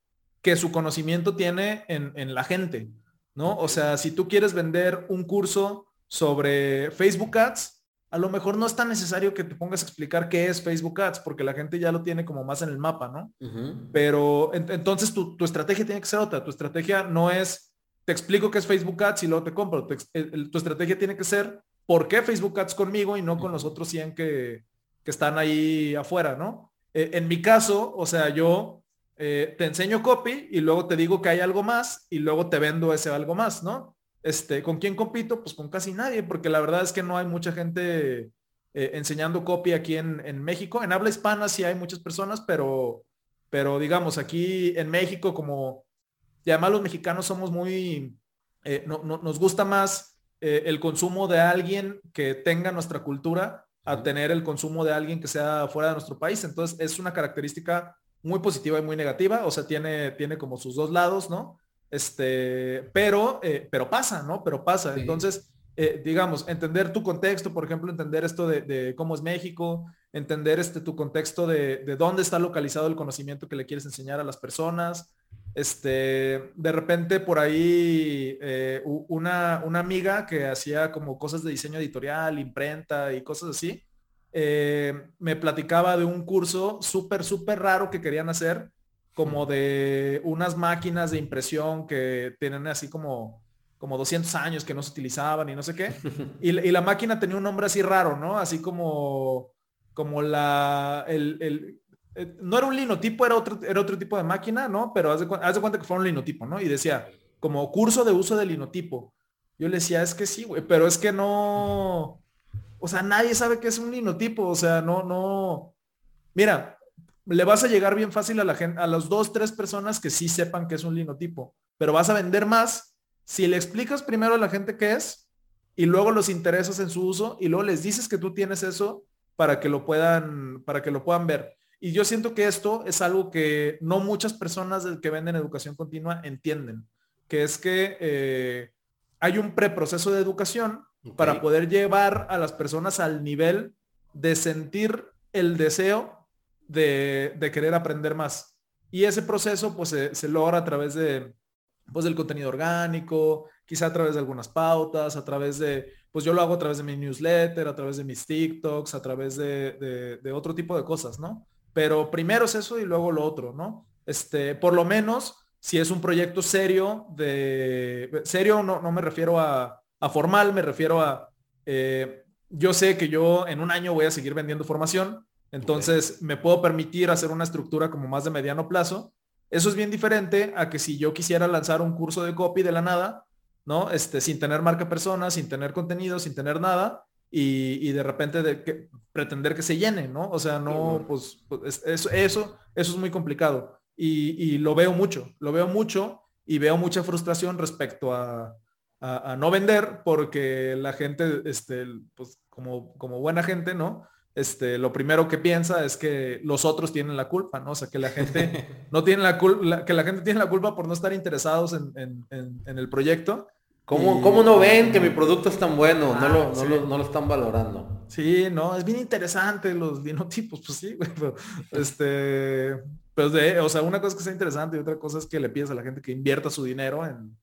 que su conocimiento tiene en, en la gente, ¿no? O sea, si tú quieres vender un curso sobre Facebook Ads, a lo mejor no es tan necesario que te pongas a explicar qué es Facebook Ads, porque la gente ya lo tiene como más en el mapa, ¿no? Pero entonces tu, estrategia tiene que ser otra. Tu estrategia no es, te explico qué es Facebook Ads y luego te compro. tu estrategia tiene que ser, ¿por qué Facebook Ads conmigo y no con los otros 100 que, están ahí afuera, ¿no? E, en mi caso, o sea, yo eh, te enseño copy y luego te digo que hay algo más y luego te vendo ese algo más, ¿no? Este, ¿Con quién compito? Pues con casi nadie, porque la verdad es que no hay mucha gente eh, enseñando copy aquí en, en, México. En habla hispana sí hay muchas personas, pero, pero digamos, aquí en México como, y además los mexicanos somos muy, eh, no, nos gusta más el consumo de alguien que tenga nuestra cultura a tener el consumo de alguien que sea fuera de nuestro país. Entonces es una característica muy positiva y muy negativa, o sea, tiene, tiene como sus dos lados, ¿no? Este, pero, eh, pero pasa, ¿no? Pero pasa. Entonces, eh, digamos, entender tu contexto, por ejemplo, entender esto de, cómo es México, entender este, tu contexto de, de, dónde está localizado el conocimiento que le quieres enseñar a las personas. Este, de repente por ahí eh, una, una amiga que hacía como cosas de diseño editorial, imprenta y cosas así, eh, me platicaba de un curso súper, súper raro que querían hacer, como de unas máquinas de impresión que tienen así como, como 200 años que no se utilizaban y no sé qué. <laughs> Y, la máquina tenía un nombre así raro, ¿no? Así como, como la, el, eh, no era un linotipo, era otro, era otro tipo de máquina, ¿no? Pero haz de, cuenta que fue un linotipo, ¿no? Y decía, como curso de uso de linotipo. Yo le decía, es que sí, güey, pero es que no, o sea, nadie sabe que es un linotipo, o sea, no, no. Mira, le vas a llegar bien fácil a la gente, a las dos, tres personas que sí sepan que es un linotipo, pero vas a vender más si le explicas primero a la gente qué es y luego los interesas en su uso y luego les dices que tú tienes eso para que lo puedan, para que lo puedan ver. Y yo siento que esto es algo que no muchas personas que venden educación continua entienden, que es que eh, hay un preproceso de educación para poder llevar a las personas al nivel de sentir el deseo de, querer aprender más. Y ese proceso pues se, logra a través de, pues, del contenido orgánico, quizá a través de algunas pautas, a través de, pues yo lo hago a través de mi newsletter, a través de mis TikToks, a través de, de otro tipo de cosas, ¿no? Pero primero es eso y luego lo otro, ¿no? Este, por lo menos, si es un proyecto serio de, serio no, no me refiero a, a formal me refiero a, eh, yo sé que yo en un año voy a seguir vendiendo formación, entonces me puedo permitir hacer una estructura como más de mediano plazo. Eso es bien diferente a que si yo quisiera lanzar un curso de copy de la nada, ¿no? Este, sin tener marca persona, sin tener contenido, sin tener nada, y, de repente de que, pretender que se llene, ¿no? O sea, no, pues, pues eso, eso, eso es muy complicado. Y, y, lo veo mucho, lo veo mucho y veo mucha frustración respecto a, a, no vender porque la gente, este, pues como, como buena gente, ¿no? Este, lo primero que piensa es que los otros tienen la culpa, ¿no? O sea, que la gente <laughs> no tiene la culpa, que la gente tiene la culpa por no estar interesados en, el proyecto. ¿Cómo, ¿Cómo, no ven que mi producto es tan bueno? no, lo, no, lo, están valorando. Sí, no, es bien interesante los linotipos, pues sí, pero, este, pues de, o sea, una cosa es que sea interesante y otra cosa es que le pides a la gente que invierta su dinero en,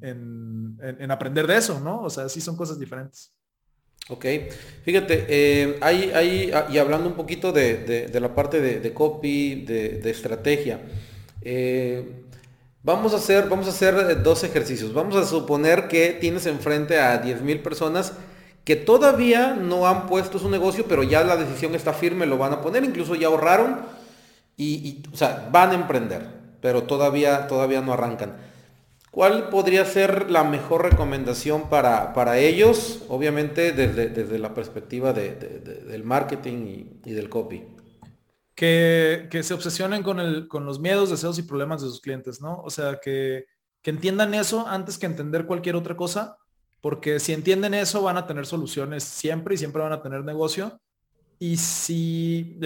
en, aprender de eso, ¿no? O sea, sí son cosas diferentes. Ok, fíjate, eh, y hablando un poquito de, la parte de, copy, de, estrategia, eh, vamos, a hacer, vamos a hacer dos ejercicios. Vamos a suponer que tienes enfrente a 10.000 personas que todavía no han puesto su negocio, pero ya la decisión está firme, lo van a poner, incluso ya ahorraron y, y o sea, van a emprender, pero todavía, todavía no arrancan. ¿Cuál podría ser la mejor recomendación para, para ellos, obviamente desde, desde la perspectiva de, del marketing y, del copy? Que, que, se obsesionen con, el, con los miedos, deseos y problemas de sus clientes, ¿no? O sea, que, que entiendan eso antes que entender cualquier otra cosa, porque si entienden eso van a tener soluciones siempre y siempre van a tener negocio. Y si,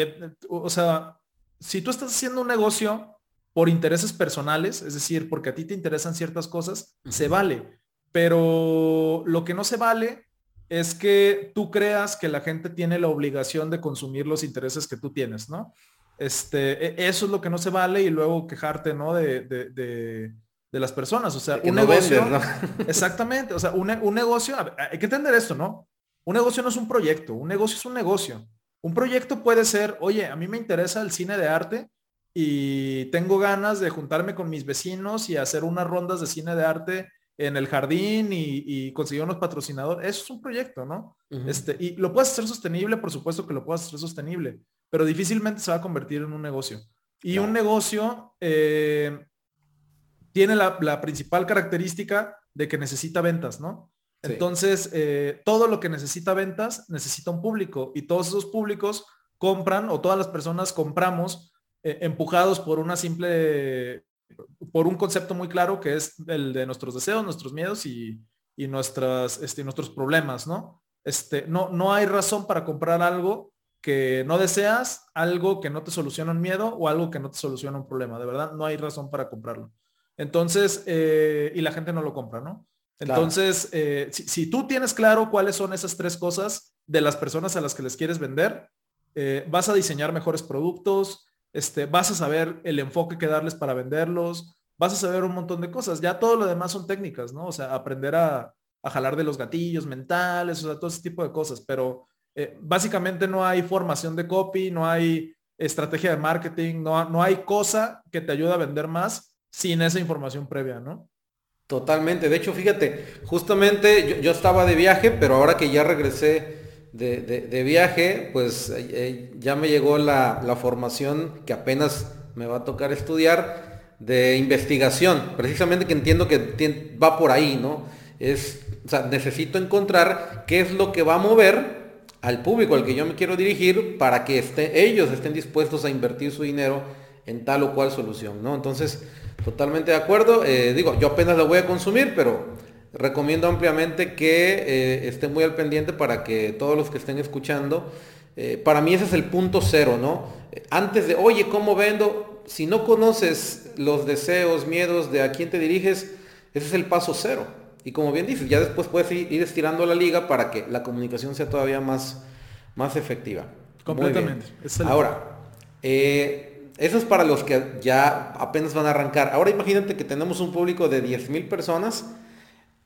o sea, si tú estás haciendo un negocio por intereses personales, es decir, porque a ti te interesan ciertas cosas, se vale. Pero lo que no se vale es que tú creas que la gente tiene la obligación de consumir los intereses que tú tienes, ¿no? Este, e, eso es lo que no se vale y luego quejarte, ¿no? De, de, las personas. O sea, un negocio. <laughs> Exactamente. O sea, un, un negocio, hay que entender esto, ¿no? Un negocio no es un proyecto, un negocio es un negocio. Un proyecto puede ser, oye, a mí me interesa el cine de arte y tengo ganas de juntarme con mis vecinos y hacer unas rondas de cine de arte en el jardín y, conseguir unos patrocinadores. Eso es un proyecto, ¿no? este, y lo puedes hacer sostenible, por supuesto que lo puedes hacer sostenible, pero difícilmente se va a convertir en un negocio. Y un negocio eh, tiene la, principal característica de que necesita ventas, ¿no? Entonces, eh, todo lo que necesita ventas necesita un público y todos esos públicos compran o todas las personas compramos eh, empujados por una simple, por un concepto muy claro que es el de nuestros deseos, nuestros miedos y, nuestras, este, nuestros problemas, ¿no? Este, no, no hay razón para comprar algo que no deseas, algo que no te soluciona un miedo o algo que no te soluciona un problema. De verdad, no hay razón para comprarlo. Entonces, eh, y la gente no lo compra, ¿no? Entonces, eh, si, tú tienes claro cuáles son esas tres cosas de las personas a las que les quieres vender, eh, vas a diseñar mejores productos, este, vas a saber el enfoque que darles para venderlos, vas a saber un montón de cosas. Ya todo lo demás son técnicas, ¿no? O sea, aprender a, jalar de los gatillos mentales, o sea, todo ese tipo de cosas. Pero eh, básicamente no hay formación de copy, no hay estrategia de marketing, no, no hay cosa que te ayude a vender más sin esa información previa, ¿no? Totalmente. De hecho, fíjate, justamente yo, estaba de viaje, pero ahora que ya regresé de, viaje, pues eh, eh, ya me llegó la, formación que apenas me va a tocar estudiar de investigación. Precisamente que entiendo que va por ahí, ¿no? Es, o sea, necesito encontrar qué es lo que va a mover al público al que yo me quiero dirigir para que ellos estén dispuestos a invertir su dinero en tal o cual solución, ¿no? Entonces, Totalmente de acuerdo. Eh, digo, yo apenas lo voy a consumir, pero recomiendo ampliamente que eh, estén muy al pendiente para que todos los que estén escuchando, eh, para mí ese es el punto cero, ¿no? Antes de, oye, ¿cómo vendo? Si no conoces los deseos, miedos de a quién te diriges, ese es el paso cero. Y como bien dices, ya después puedes ir, estirando la liga para que la comunicación sea todavía más, más efectiva. Completamente. Ahora, eh, eso es para los que ya apenas van a arrancar. Ahora imagínate que tenemos un público de 10.000 personas,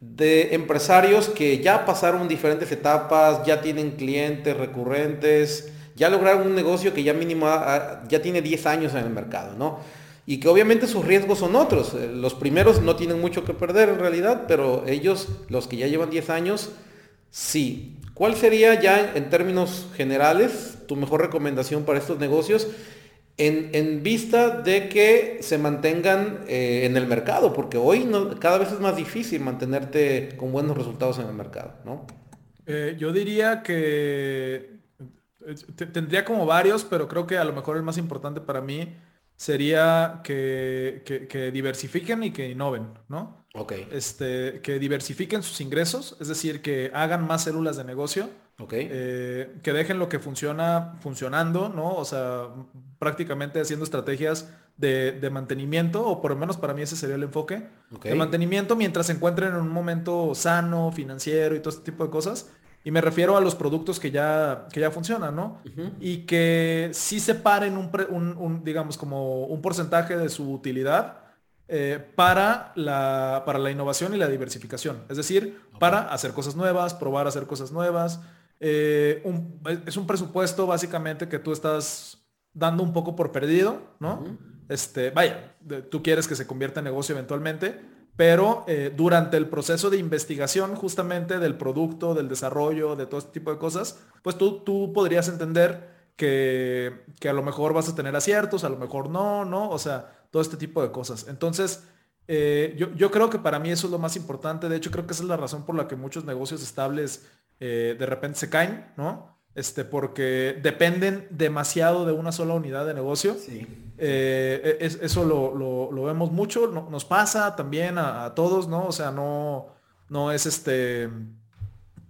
de empresarios que ya pasaron diferentes etapas, ya tienen clientes recurrentes, ya lograron un negocio que ya mínimo ya tiene 10 años en el mercado, ¿no? Y que obviamente sus riesgos son otros. Eh, los primeros no tienen mucho que perder en realidad, pero ellos, los que ya llevan 10 años, sí. ¿Cuál sería ya en términos generales tu mejor recomendación para estos negocios? En, vista de que se mantengan eh, en el mercado, porque hoy no, cada vez es más difícil mantenerte con buenos resultados en el mercado, ¿no? Eh, yo diría que eh, tendría como varios, pero creo que a lo mejor el más importante para mí sería que, que diversifiquen y que innoven, ¿no? Ok. Este, que diversifiquen sus ingresos, es decir, que hagan más células de negocio eh, que dejen lo que funciona funcionando, ¿no? O sea, prácticamente haciendo estrategias de, mantenimiento, o por lo menos para mí ese sería el enfoque, de mantenimiento mientras se encuentren en un momento sano, financiero y todo este tipo de cosas. Y me refiero a los productos que ya, que ya funcionan, ¿no? Y que sí separen un, un, digamos, como un porcentaje de su utilidad eh, para, la, para la innovación y la diversificación. Es decir, para hacer cosas nuevas, probar hacer cosas nuevas, eh, es un presupuesto básicamente que tú estás dando un poco por perdido, ¿no? Este, vaya, tú quieres que se convierta en negocio eventualmente, pero eh, durante el proceso de investigación justamente del producto, del desarrollo, de todo este tipo de cosas, pues tú, tú podrías entender que, que, a lo mejor vas a tener aciertos, a lo mejor no, ¿no? O sea, todo este tipo de cosas. Entonces, eh, yo, yo, creo que para mí eso es lo más importante. De hecho, creo que esa es la razón por la que muchos negocios estables eh, de repente se caen, ¿no? Este, porque dependen demasiado de una sola unidad de negocio. Sí. Eh, e, eso lo, vemos mucho, nos pasa también a, todos, ¿no? O sea, no, no es este,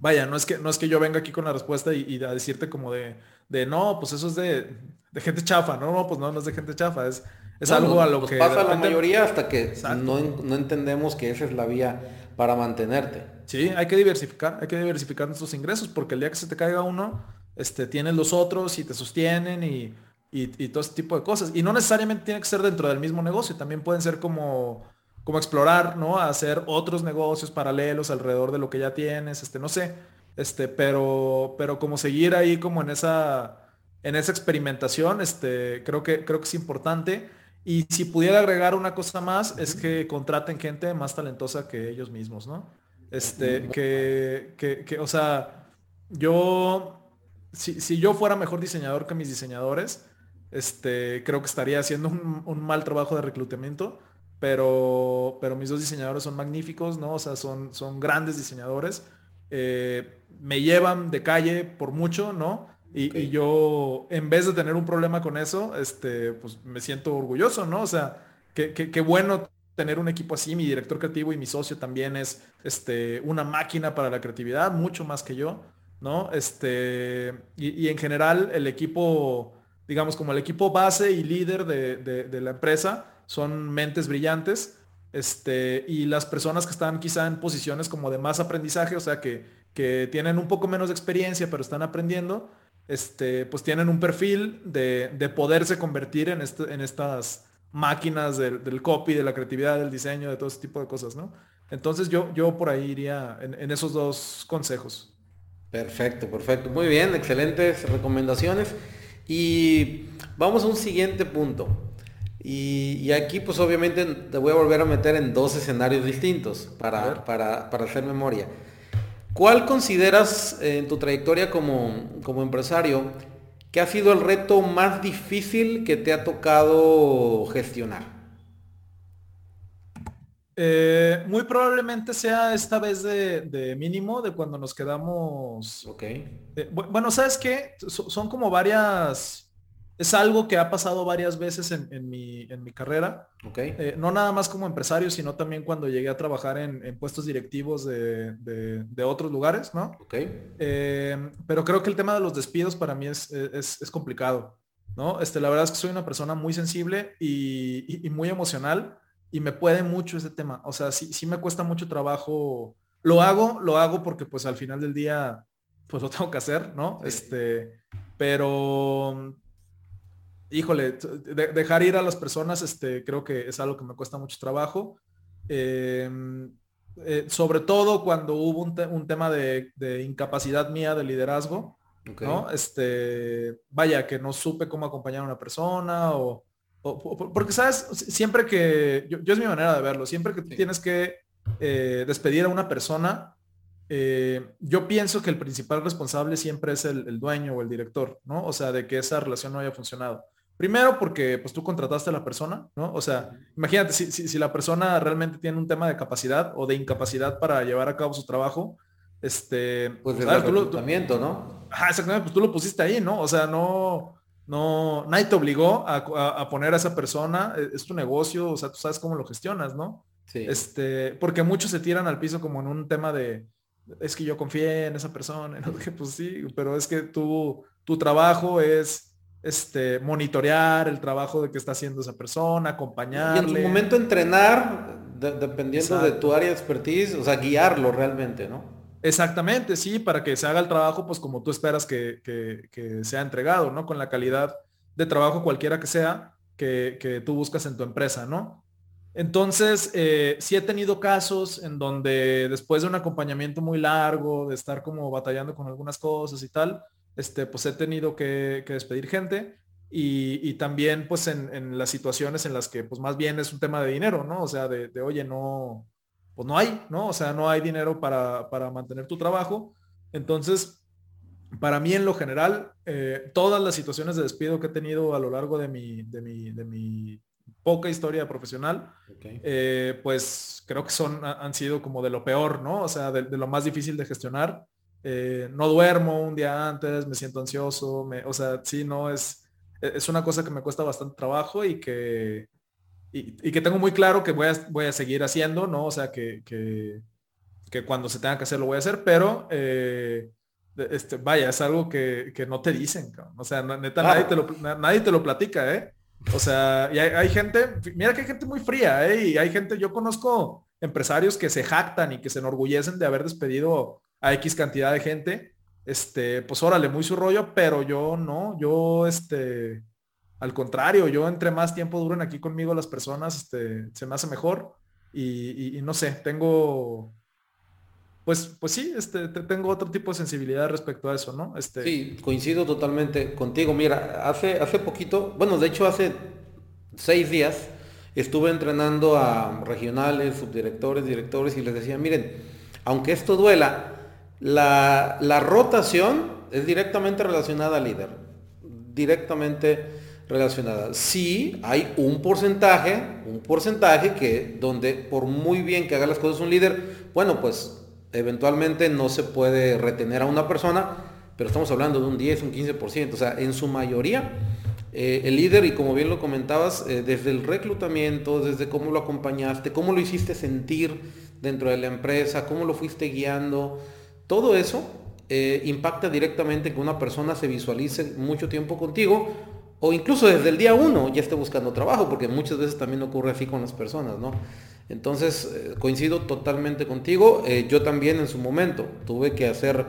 vaya, no es que, no es que yo venga aquí con la respuesta y, a decirte como de, de, no, pues eso es de, gente chafa, ¿no? No, pues no, no es de gente chafa, es, es algo a lo que... pasa la mayoría hasta que no, no entendemos que esa es la vía para mantenerte. Sí, hay que diversificar, hay que diversificar nuestros ingresos porque el día que se te caiga uno, este, tienes los otros y te sostienen y, todo ese tipo de cosas. Y no necesariamente tiene que ser dentro del mismo negocio, también pueden ser como, como explorar, ¿no? Hacer otros negocios paralelos alrededor de lo que ya tienes, este, no sé, este, pero, pero como seguir ahí como en esa, en esa experimentación, este, creo que, creo que es importante. Y si pudiera agregar una cosa más, es que contraten gente más talentosa que ellos mismos, ¿no? Este, que, que, o sea, yo, si, yo fuera mejor diseñador que mis diseñadores, este, creo que estaría haciendo un, mal trabajo de reclutamiento, pero, pero mis dos diseñadores son magníficos, ¿no? O sea, son, son grandes diseñadores. Eh, me llevan de calle por mucho, ¿no? Y, yo, en vez de tener un problema con eso, este, pues me siento orgulloso, ¿no? O sea, qué bueno tener un equipo así. Mi director creativo y mi socio también es este, una máquina para la creatividad, mucho más que yo, ¿no? Este, y, en general el equipo, digamos, como el equipo base y líder de, la empresa, son mentes brillantes. Este, y las personas que están quizá en posiciones como de más aprendizaje, o sea, que, que tienen un poco menos de experiencia, pero están aprendiendo, este, pues tienen un perfil de, de poderse convertir en, este, en estas máquinas del, copy, de la creatividad, del diseño, de todo ese tipo de cosas, ¿no? Entonces yo, yo por ahí iría en, esos dos consejos. Perfecto, perfecto. Muy bien, excelentes recomendaciones. Y vamos a un siguiente punto. Y, aquí pues obviamente te voy a volver a meter en dos escenarios distintos para, para, para hacer memoria. ¿Cuál consideras en tu trayectoria como, como empresario ¿Qué ha sido el reto más difícil que te ha tocado gestionar? Eh, muy probablemente sea esta vez de, mínimo, de cuando nos quedamos. Ok. Eh, bueno, ¿sabes qué? son como varias es algo que ha pasado varias veces en, mi, carrera. Okay. Eh, no nada más como empresario, sino también cuando llegué a trabajar en, puestos directivos de, otros lugares, ¿no? Okay. Eh, pero creo que el tema de los despidos para mí es, complicado, ¿no? Este, la verdad es que soy una persona muy sensible y, muy emocional y me puede mucho ese tema. O sea, sí, sí me cuesta mucho trabajo. Lo hago, lo hago porque pues al final del día pues lo tengo que hacer, ¿no? Este, pero híjole, dejar ir a las personas, este, creo que es algo que me cuesta mucho trabajo. Em, eh, sobre todo cuando hubo un, tema de, incapacidad mía de liderazgo, ¿no? Este, vaya, que no supe cómo acompañar a una persona o, porque sabes, siempre que, yo, es mi manera de verlo, siempre que tienes que eh, despedir a una persona, eh, yo pienso que el principal responsable siempre es el, el, dueño o el director, ¿no? O sea, de que esa relación no haya funcionado. Primero porque pues tú contrataste a la persona, ¿no? O sea, imagínate si, la persona realmente tiene un tema de capacidad o de incapacidad para llevar a cabo su trabajo, este... Pues, pues el reclutamiento, ¿no? Ajá, exactamente, pues tú lo pusiste ahí, ¿no? O sea, no, no, nadie te obligó a, poner a esa persona, e, es tu negocio, o sea, tú sabes cómo lo gestionas, ¿no? Sí. Este, porque muchos se tiran al piso como en un tema de, es que yo confié en esa persona, <laughs> ¿no? que pues sí, pero es que tú, tu trabajo es este, monitorear el trabajo de que está haciendo esa persona, acompañarle. Y en su momento entrenar, dependiendo de tu área de expertise, o sea, guiarlo realmente, ¿no? Exactamente, sí, para que se haga el trabajo, pues como tú esperas que, que, sea entregado, ¿no? Con la calidad de trabajo cualquiera que sea que, tú buscas en tu empresa, ¿no? Entonces, eh, sí he tenido casos en donde después de un acompañamiento muy largo, de estar como batallando con algunas cosas y tal, este, pues he tenido que, despedir gente y, también pues en, las situaciones en las que pues más bien es un tema de dinero, ¿no? O sea, de, oye, no, pues no hay, ¿no? O sea, no hay dinero para, mantener tu trabajo. Entonces, para mí en lo general, eh, todas las situaciones de despido que he tenido a lo largo de mi, de mi, poca historia profesional, eh, pues creo que son, han sido como de lo peor, ¿no? O sea, de, de lo más difícil de gestionar. Eh, no duermo un día antes, me siento ansioso, me, o sea, sí, no, es, es una cosa que me cuesta bastante trabajo y que, y, que tengo muy claro que voy a, voy a seguir haciendo, ¿no? O sea, que, que, cuando se tenga que hacer lo voy a hacer, pero eh, este, vaya, es algo que, no te dicen, o sea, neta, nadie, te lo, nadie te lo platica, ¿eh? O sea, y hay, gente, mira que hay gente muy fría, ¿eh? Y hay gente, yo conozco empresarios que se jactan y que se enorgullecen de haber despedido a X cantidad de gente, este, pues órale, muy su rollo, pero yo no, yo, este, al contrario, yo entre más tiempo duren aquí conmigo las personas, este, se me hace mejor y, no sé, tengo, pues, pues sí, este, tengo otro tipo de sensibilidad respecto a eso, ¿no? Este... Sí, coincido totalmente contigo. Mira, hace, hace poquito, bueno, de hecho hace seis días estuve entrenando a regionales, subdirectores, directores y les decía, miren, aunque esto duela, la, rotación es directamente relacionada al líder. Directamente relacionada. Sí, hay un porcentaje, un porcentaje que donde por muy bien que haga las cosas un líder, bueno, pues eventualmente no se puede retener a una persona, pero estamos hablando de un 10, un 15%, o sea, en su mayoría eh, el líder, y como bien lo comentabas, eh, desde el reclutamiento, desde cómo lo acompañaste, cómo lo hiciste sentir dentro de la empresa, cómo lo fuiste guiando, todo eso eh, impacta directamente que una persona se visualice mucho tiempo contigo o incluso desde el día uno ya esté buscando trabajo, porque muchas veces también ocurre así con las personas, ¿no? Entonces, coincido totalmente contigo. yo también en su momento tuve que hacer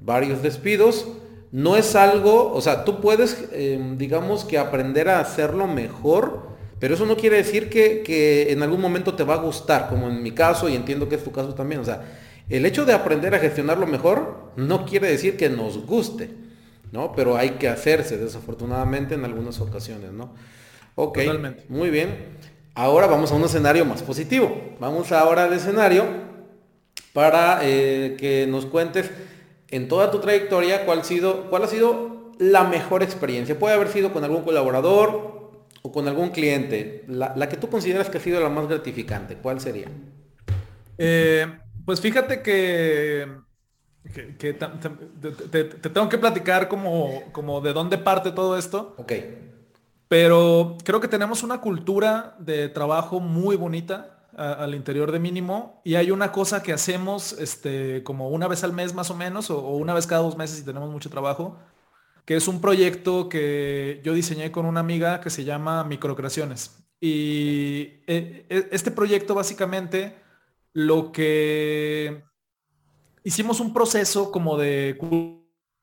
varios despidos no es algo, o sea, tú puedes, em, digamos que aprender a hacerlo mejor, pero eso no quiere decir que, en algún momento te va a gustar, como en mi caso, y entiendo que es tu caso también. O sea, el hecho de aprender a gestionarlo mejor no quiere decir que nos guste, ¿no? Pero hay que hacerse, desafortunadamente, en algunas ocasiones, ¿no? Ok, muy bien. Ahora vamos a un escenario más positivo. Vamos ahora al escenario para eh, que nos cuentes en toda tu trayectoria, ¿cuál ha sido, cuál ha sido la mejor experiencia? Puede haber sido con algún colaborador o con algún cliente. La, que tú consideras que ha sido la más gratificante, ¿cuál sería? Eh, pues fíjate que, te, tengo que platicar como, como de dónde parte todo esto. Ok. Pero creo que tenemos una cultura de trabajo muy bonita al interior de mínimo y hay una cosa que hacemos este, como una vez al mes más o menos o, una vez cada dos meses si tenemos mucho trabajo, que es un proyecto que yo diseñé con una amiga que se llama Microcreaciones. Y eh, e, este proyecto básicamente lo que hicimos un proceso como de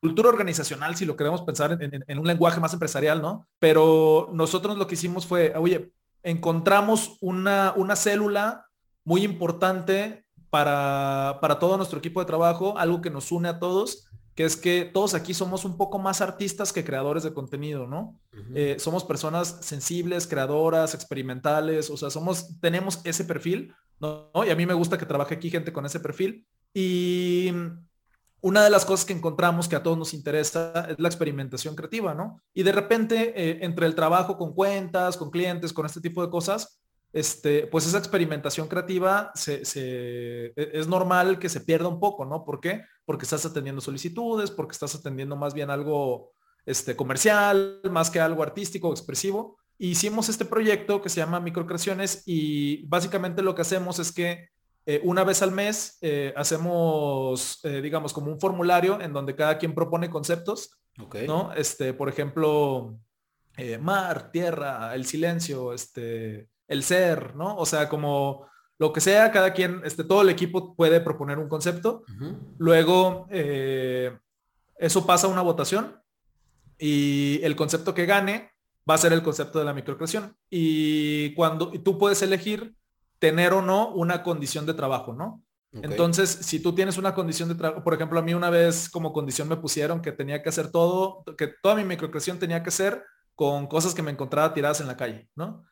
cultura organizacional, si lo queremos pensar en, un lenguaje más empresarial, ¿no? Pero nosotros lo que hicimos fue, oye, encontramos una, una célula muy importante para, para, todo nuestro equipo de trabajo, algo que nos une a todos, que es que todos aquí somos un poco más artistas que creadores de contenido, ¿no? Eh, somos personas sensibles, creadoras, experimentales, o sea, somos, tenemos ese perfil, ¿no? Y a mí me gusta que trabaje aquí gente con ese perfil. Y una de las cosas que encontramos que a todos nos interesa es la experimentación creativa, ¿no? Y de repente, eh, entre el trabajo con cuentas, con clientes, con este tipo de cosas, este, pues esa experimentación creativa se, e, es normal que se pierda un poco, ¿no? ¿Por qué? Porque estás atendiendo solicitudes, porque estás atendiendo más bien algo este, comercial, más que algo artístico, expresivo. hicimos este proyecto que se llama Microcreaciones y básicamente lo que hacemos es que eh, una vez al mes eh, hacemos, eh, digamos, como un formulario en donde cada quien propone conceptos, ¿no? Este, por ejemplo, mar, tierra, el silencio, este, el ser, ¿no? O sea, como lo que sea, cada quien, este, todo el equipo puede proponer un concepto. Luego, eso pasa a una votación y el concepto que gane va a ser el concepto de la microcreación. Y cuando y tú puedes elegir tener o no una condición de trabajo, ¿no? Entonces, si tú tienes una condición de trabajo, por ejemplo, a mí una vez como condición me pusieron que tenía que hacer todo, que toda mi microcreación tenía que ser con cosas que me encontraba tiradas en la calle, ¿no?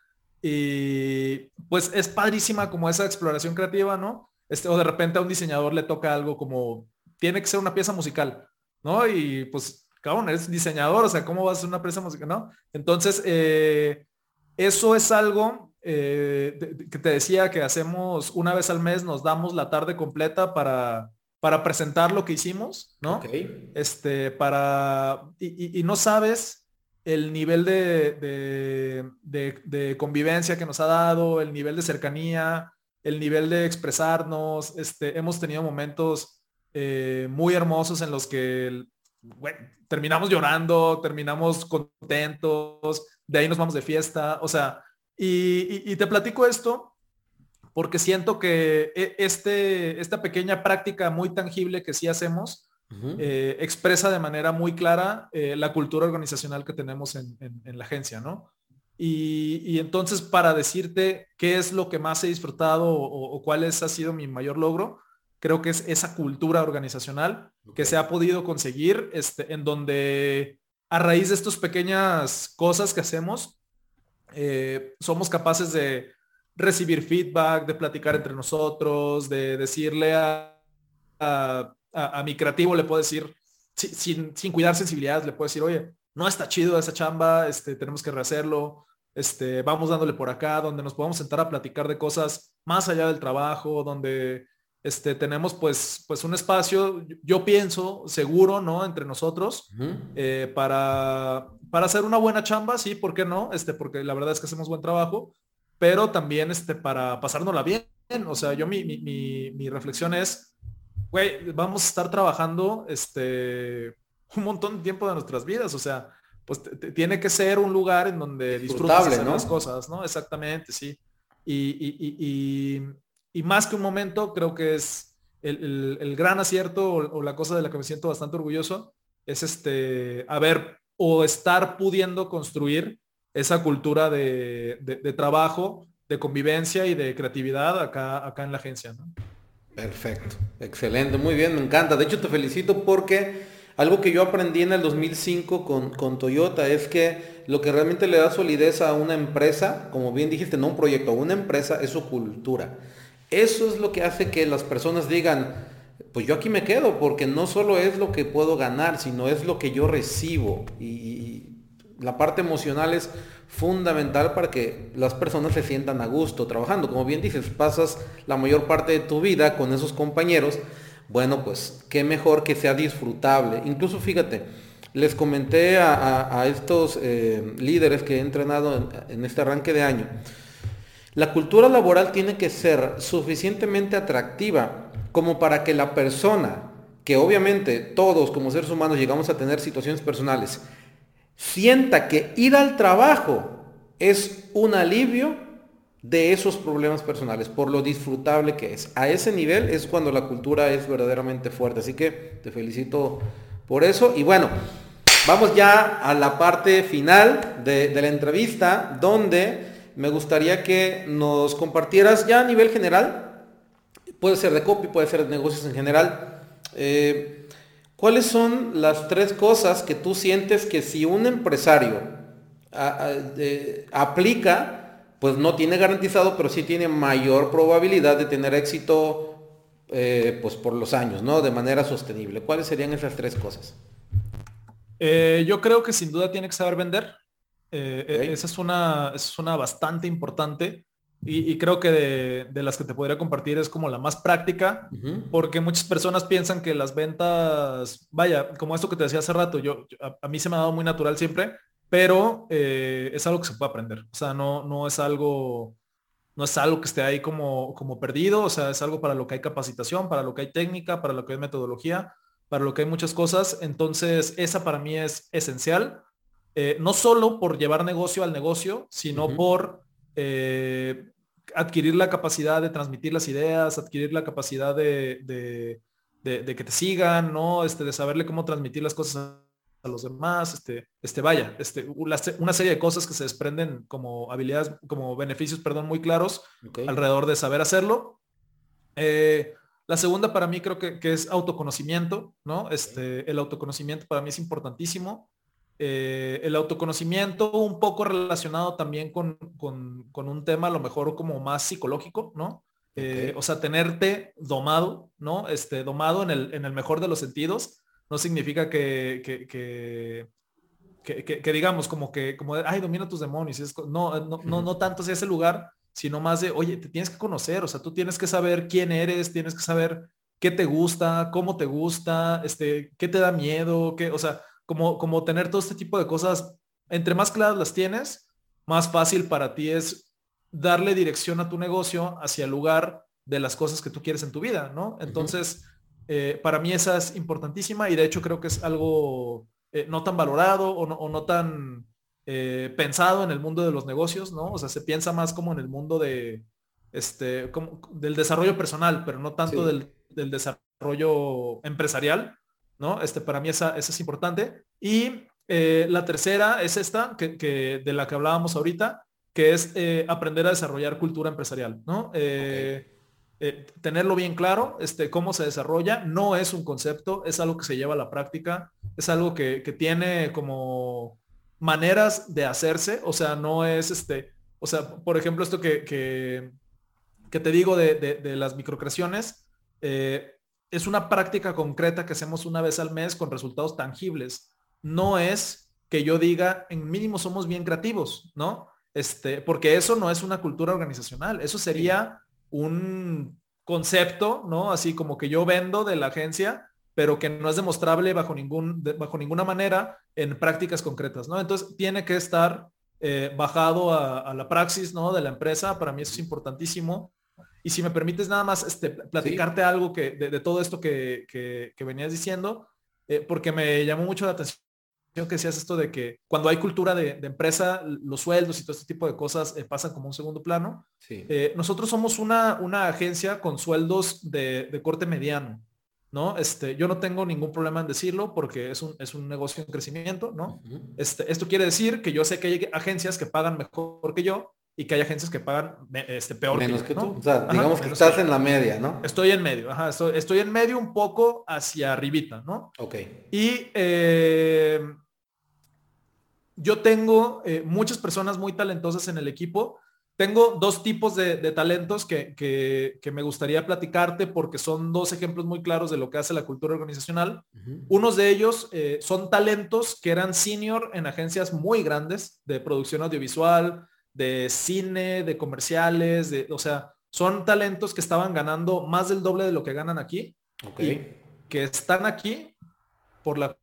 Y pues es padrísima como esa exploración creativa, ¿no? Este, o de repente a un diseñador le toca algo como, tiene que ser una pieza musical, ¿no? Y pues, cabrón, eres diseñador, o sea, ¿cómo vas a hacer una pieza musical, no? Entonces, eh, eso es algo eh, que te decía que hacemos una vez al mes, nos damos la tarde completa para, para presentar lo que hicimos, ¿no? Este, para, y, no sabes el nivel de, de, convivencia que nos ha dado, el nivel de cercanía, el nivel de expresarnos. Este, hemos tenido momentos eh, muy hermosos en los que terminamos llorando, terminamos contentos, de ahí nos vamos de fiesta. O sea, y, te platico esto porque siento que e, este, esta pequeña práctica muy tangible que sí hacemos eh, expresa de manera muy clara eh, la cultura organizacional que tenemos en, la agencia, ¿no? Y, entonces para decirte qué es lo que más he disfrutado o, cuál es, ha sido mi mayor logro, creo que es esa cultura organizacional que se ha podido conseguir este, en donde a raíz de estas pequeñas cosas que hacemos, eh, somos capaces de recibir feedback, de platicar entre nosotros, de decirle a, a, mi creativo, le puedo decir, sin, sin, cuidar sensibilidades, le puedo decir, oye, no está chido esa chamba, este, tenemos que rehacerlo, este, vamos dándole por acá, donde nos podamos sentar a platicar de cosas más allá del trabajo, donde este, tenemos pues, pues un espacio, yo pienso, seguro, ¿no? Entre nosotros, eh, para, para hacer una buena chamba, sí, ¿por qué no? Este, porque la verdad es que hacemos buen trabajo, pero también este, para pasárnosla bien. O sea, yo mi, mi, mi, reflexión es, güey, vamos a estar trabajando este, un montón de tiempo de nuestras vidas. O sea, pues tiene que ser un lugar en donde disfrutas las cosas, ¿no? Exactamente, sí. Y, y, más que un momento, creo que es el, gran acierto o, la cosa de la que me siento bastante orgulloso, es este, haber o estar pudiendo construir esa cultura de, de, trabajo, de convivencia y de creatividad acá, acá en la agencia, ¿no? Perfecto, excelente, muy bien, me encanta. De hecho, te felicito porque algo que yo aprendí en el 2005 con, Toyota es que lo que realmente le da solidez a una empresa, como bien dijiste, no un proyecto, a una empresa es su cultura. Eso es lo que hace que las personas digan, pues yo aquí me quedo, porque no solo es lo que puedo ganar, sino es lo que yo recibo. Y, la parte emocional es fundamental para que las personas se sientan a gusto trabajando. Como bien dices, pasas la mayor parte de tu vida con esos compañeros bueno, pues qué mejor que sea disfrutable. Incluso fíjate, les comenté a, estos eh, líderes que he entrenado en, este arranque de año, la cultura laboral tiene que ser suficientemente atractiva como para que la persona, que obviamente todos como seres humanos llegamos a tener situaciones personales, sienta que ir al trabajo es un alivio de esos problemas personales, por lo disfrutable que es. A ese nivel es cuando la cultura es verdaderamente fuerte. Así que te felicito por eso. Y bueno, vamos ya a la parte final de, la entrevista, donde me gustaría que nos compartieras ya a nivel general, puede ser de copy, puede ser de negocios en general, eh, ¿cuáles son las tres cosas que tú sientes que si un empresario aplica, pues no tiene garantizado, pero sí tiene mayor probabilidad de tener éxito eh, pues por los años, ¿no? De manera sostenible. ¿Cuáles serían esas tres cosas? Eh, yo creo que sin duda tiene que saber vender. Eh, esa es una, es una bastante importante y, creo que de, las que te podría compartir es como la más práctica, porque muchas personas piensan que las ventas, vaya, como esto que te decía hace rato, yo, a mí se me ha dado muy natural siempre, pero eh, es algo que se puede aprender. O sea, no, no es algo, no es algo que esté ahí como, como perdido, o sea, es algo para lo que hay capacitación, para lo que hay técnica, para lo que hay metodología, para lo que hay muchas cosas. Entonces, esa para mí es esencial, eh, no solo por llevar negocio al negocio, sino por eh, adquirir la capacidad de transmitir las ideas, adquirir la capacidad de, de, de, que te sigan, ¿no? Este, de saberle cómo transmitir las cosas a los demás, este, este vaya, este, una serie de cosas que se desprenden como habilidades, como beneficios, perdón, muy claros alrededor de saber hacerlo. Eh, la segunda para mí creo que, es autoconocimiento, ¿no? Este, el autoconocimiento para mí es importantísimo. Eh, el autoconocimiento un poco relacionado también con, un tema a lo mejor como más psicológico, ¿no? Eh, o sea, tenerte domado, ¿no? Este, domado en el, en el mejor de los sentidos no significa que, que, que, digamos como que, como, ay, domina tus demonios. no, no, no, no tanto sea ese lugar, sino más de, oye, te tienes que conocer, o sea, tú tienes que saber quién eres, tienes que saber qué te gusta, cómo te gusta, este, qué te da miedo, qué, o sea, como, como tener todo este tipo de cosas, entre más claras las tienes, más fácil para ti es darle dirección a tu negocio hacia el lugar de las cosas que tú quieres en tu vida, ¿no? Entonces, eh, para mí esa es importantísima y de hecho creo que es algo eh, no tan valorado o no, tan eh, pensado en el mundo de los negocios, ¿no? O sea, se piensa más como en el mundo de, este, como, del desarrollo personal, pero no tanto del, desarrollo empresarial, ¿no? Este, para mí esa, esa es importante. Y la tercera es esta, que, de la que hablábamos ahorita, que es aprender a desarrollar cultura empresarial, ¿no? Eh, tenerlo bien claro, este, cómo se desarrolla, no es un concepto, es algo que se lleva a la práctica, es algo que, tiene como maneras de hacerse, o sea, no es este, o sea, por ejemplo, esto que, que, te digo de, las microcreaciones, eh, es una práctica concreta que hacemos una vez al mes con resultados tangibles. No es que yo diga, en mínimo somos bien creativos, ¿no? Este, porque eso no es una cultura organizacional, eso sería un concepto, ¿no? Así como que yo vendo de la agencia, pero que no es demostrable bajo, ningún, bajo ninguna manera en prácticas concretas, ¿no? Entonces tiene que estar eh, bajado a, la praxis, ¿no? De la empresa, para mí eso es importantísimo. Y si me permites nada más este, platicarte algo que, de, todo esto que, que, venías diciendo, eh, porque me llamó mucho la atención que decías esto de que cuando hay cultura de, empresa, los sueldos y todo este tipo de cosas eh, pasan como un segundo plano. Eh, nosotros somos una, una agencia con sueldos de, corte mediano. ¿no? Este, yo no tengo ningún problema en decirlo porque es un, es un negocio en crecimiento, ¿no? este, esto quiere decir que yo sé que hay agencias que pagan mejor que yo y que hay agencias que pagan este, peor Menos que, tú. O sea, digamos que estás en la media, ¿no? Estoy en medio, ajá, estoy, en medio un poco hacia arribita, ¿no? Ok. Y eh, yo tengo eh, muchas personas muy talentosas en el equipo. Tengo dos tipos de, talentos que, me gustaría platicarte porque son dos ejemplos muy claros de lo que hace la cultura organizacional. Unos de ellos eh, son talentos que eran senior en agencias muy grandes de producción audiovisual, de cine, de comerciales, de, o sea, son talentos que estaban ganando más del doble de lo que ganan aquí. que están aquí por la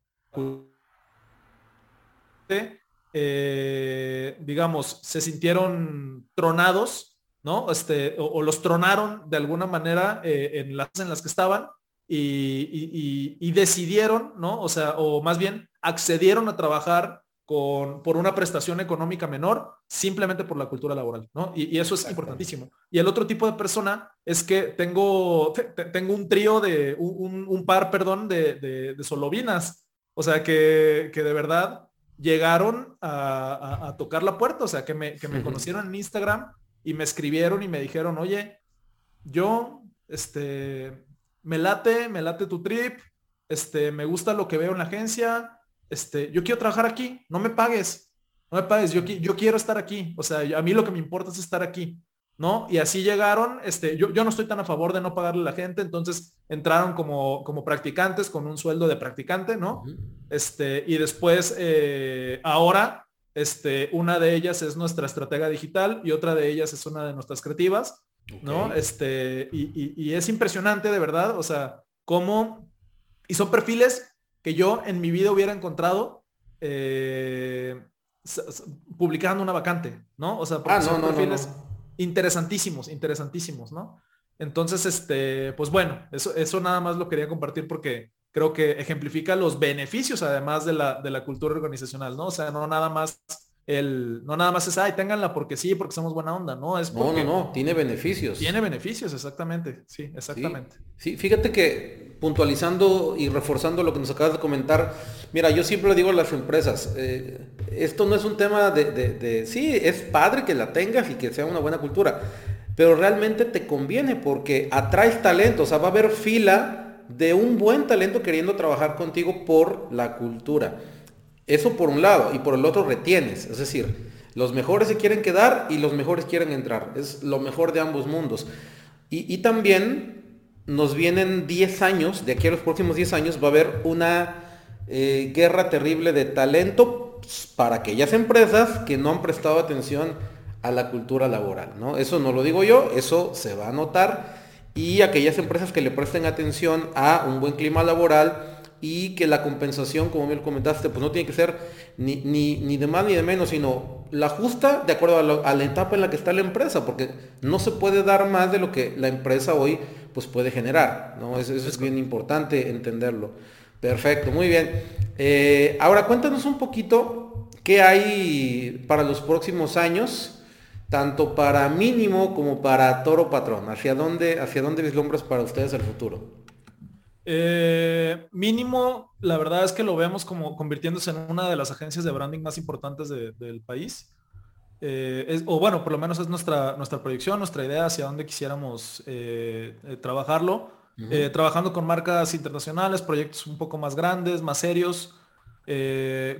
eh, digamos, se sintieron tronados, ¿no? Este, o, los tronaron de alguna manera eh, en las en las que estaban y, decidieron, ¿no? O sea, o más bien accedieron a trabajar con, por una prestación económica menor simplemente por la cultura laboral, ¿no? Y, eso es importantísimo. Y el otro tipo de persona es que tengo, tengo un trío de, un, par, perdón, de, de, solovinas. O sea, que, que de verdad llegaron a, tocar la puerta, o sea, que me, que me conocieron en Instagram y me escribieron y me dijeron, oye, yo, este, me late, me late tu trip, este, me gusta lo que veo en la agencia, este, yo quiero trabajar aquí, no me pagues, no me pagues, yo, yo quiero estar aquí, o sea, a mí lo que me importa es estar aquí. ¿no? Y así llegaron, este, yo, yo no estoy tan a favor de no pagarle a la gente, entonces entraron como, como practicantes con un sueldo de practicante, ¿no? Este, y después, eh, ahora, este, una de ellas es nuestra estratega digital y otra de ellas es una de nuestras creativas, ¿no? Este, y, es impresionante, de verdad, o sea, cómo, y son perfiles que yo en mi vida hubiera encontrado eh, publicando una vacante, ¿no? O sea, porque ah, son perfiles interesantísimos, interesantísimos, ¿no? Entonces, este, pues bueno, eso, eso nada más lo quería compartir porque creo que ejemplifica los beneficios además de la, de la cultura organizacional, ¿no? O sea, no nada más el, no nada más es, ay, ténganla porque sí, porque somos buena onda, ¿no? Es porque no, no, no, tiene beneficios. Tiene beneficios, exactamente, sí, exactamente. Sí, fíjate que puntualizando y reforzando lo que nos acabas de comentar, mira, yo siempre le digo a las empresas, eh, esto no es un tema de, de, sí, es padre que la tengas y que sea una buena cultura, pero realmente te conviene porque atraes talento, o sea, va a haber fila de un buen talento queriendo trabajar contigo por la cultura. Eso por un lado, y por el otro retienes, es decir, los mejores se quieren quedar y los mejores quieren entrar. Es lo mejor de ambos mundos. Y, también nos vienen 10 años, de aquí a los próximos 10 años va a haber una eh, guerra terrible de talento para aquellas empresas que no han prestado atención a la cultura laboral. ¿no? Eso no lo digo yo, eso se va a notar. Y aquellas empresas que le presten atención a un buen clima laboral, y que la compensación, como lo comentaste, pues no tiene que ser ni, ni, de más ni de menos, sino la justa de acuerdo a, la etapa en la que está la empresa, porque no se puede dar más de lo que la empresa hoy pues puede generar, ¿no? Eso, es bien importante entenderlo. Perfecto, muy bien. Eh, ahora cuéntanos un poquito qué hay para los próximos años, tanto para mínimo como para toro patrón. ¿Hacia dónde, hacia dónde vislumbras para ustedes el futuro? Eh, mínimo, la verdad es que lo vemos como convirtiéndose en una de las agencias de branding más importantes del país. Eh, o bueno, por lo menos es nuestra, nuestra proyección, nuestra idea hacia dónde quisiéramos eh, trabajarlo. trabajando con marcas internacionales, proyectos un poco más grandes, más serios.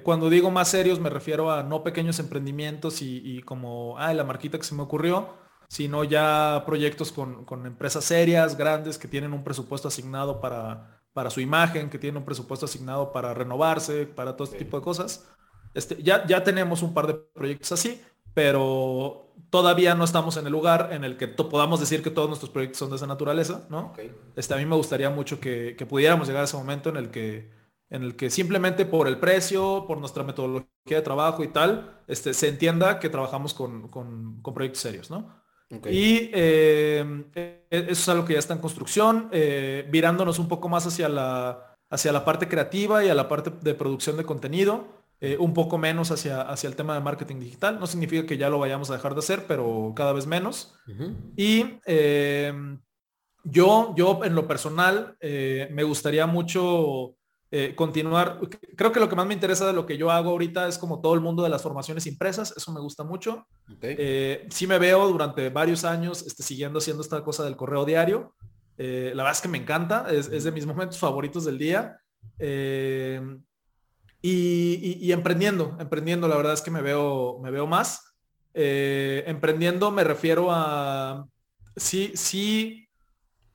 cuando digo más serios me refiero a no pequeños emprendimientos y, y como, ah, la marquita que se me ocurrió, sino ya proyectos con, empresas serias, grandes, que tienen un presupuesto asignado para, para, su imagen, que tienen un presupuesto asignado para renovarse, para todo este tipo de cosas. Este, ya, ya tenemos un par de proyectos así, pero todavía no estamos en el lugar en el que podamos decir que todos nuestros proyectos son de esa naturaleza, ¿no? Este, a mí me gustaría mucho que, pudiéramos llegar a ese momento en el que en el que simplemente por el precio, por nuestra metodología de trabajo y tal, este, se entienda que trabajamos con, proyectos serios, ¿no? Y eh, e, eso es algo que ya está en construcción, eh, virándonos un poco más hacia la, hacia la parte creativa y a la parte de producción de contenido. Eh, un poco menos hacia, hacia el tema de marketing digital. No significa que ya lo vayamos a dejar de hacer, pero cada vez menos. Y em, yo, yo en lo personal, eh, me gustaría mucho eh, continuar. Creo que lo que más me interesa de lo que yo hago ahorita es como todo el mundo de las formaciones impresas. Eso me gusta mucho. sí me veo durante varios años este, siguiendo haciendo esta cosa del correo diario. la verdad es que me encanta. Es, es de mis momentos favoritos del día. Em, y, emprendiendo, emprendiendo, la verdad es que me veo, me veo más. Eh, emprendiendo me refiero a, sí, sí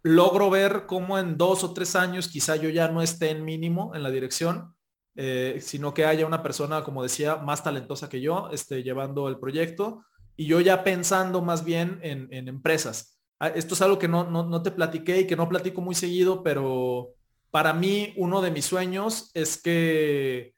logro ver cómo en dos o tres años quizá yo ya no esté en mínimo en la dirección, eh, sino que haya una persona, como decía, más talentosa que yo, esté llevando el proyecto y yo ya pensando más bien en, empresas. Ah, esto es algo que no, no, no te platiqué y que no platico muy seguido, pero para mí uno de mis sueños es que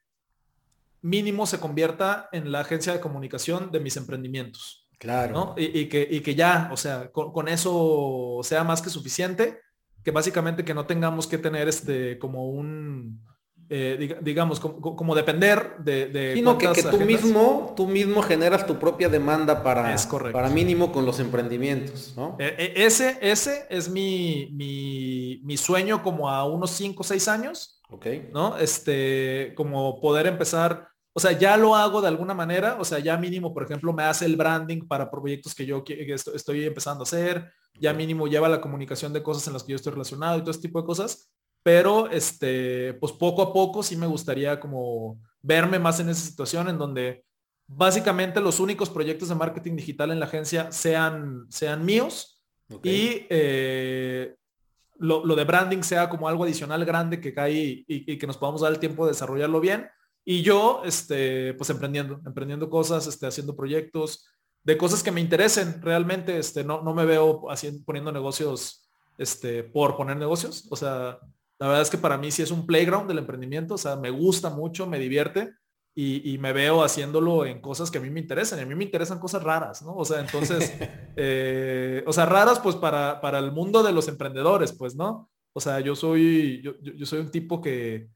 mínimo se convierta en la agencia de comunicación de mis emprendimientos. Claro. Y, que, que, ya, o sea, con, eso sea más que suficiente, que básicamente que no tengamos que tener este como un, eh, digamos, como, depender de... de Sino que, que tú mismo, tú mismo generas tu propia demanda para, es para mínimo con los emprendimientos, ¿no? E, e, ese, ese es mi, mi, mi, sueño como a unos 5 o 6 años. Ok. ¿No? Este, como poder empezar o sea, ya lo hago de alguna manera, o sea, ya mínimo, por ejemplo, me hace el branding para proyectos que yo estoy empezando a hacer, ya mínimo lleva la comunicación de cosas en las que yo estoy relacionado y todo ese tipo de cosas, pero este, pues poco a poco sí me gustaría como verme más en esa situación en donde básicamente los únicos proyectos de marketing digital en la agencia sean, sean míos y eh, lo, de branding sea como algo adicional grande que cae y, y que nos podamos dar el tiempo de desarrollarlo bien y yo, este, pues emprendiendo, emprendiendo cosas, este, haciendo proyectos, de cosas que me interesen realmente, este, no, no me veo haciendo, poniendo negocios, este, por poner negocios. O sea, la verdad es que para mí sí es un playground del emprendimiento, o sea, me gusta mucho, me divierte y, me veo haciéndolo en cosas que a mí me interesan. Y a mí me interesan cosas raras, ¿no? O sea, entonces, <laughs> eh, o sea, raras pues para, para el mundo de los emprendedores, pues, ¿no? O sea, yo soy, yo, yo soy un tipo que,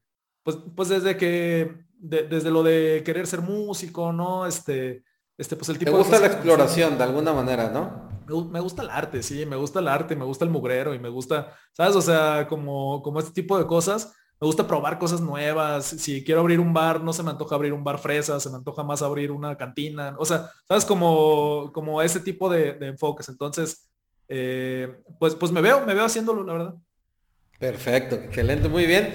pues, pues desde que desde lo de querer ser músico, ¿no? Este, este, pues el tipo Me gusta la exploración de alguna manera, ¿no? Me, gusta el arte, sí, me gusta el arte, me gusta el mugrero y me gusta, ¿sabes? O sea, como, como este tipo de cosas. Me gusta probar cosas nuevas. Si quiero abrir un bar, no se me antoja abrir un bar fresa, se me antoja más abrir una cantina. O sea, ¿sabes? Como, como ese tipo de, enfoques. Entonces, eh, pues, pues me veo, me veo haciéndolo, la verdad. Perfecto, excelente, muy bien.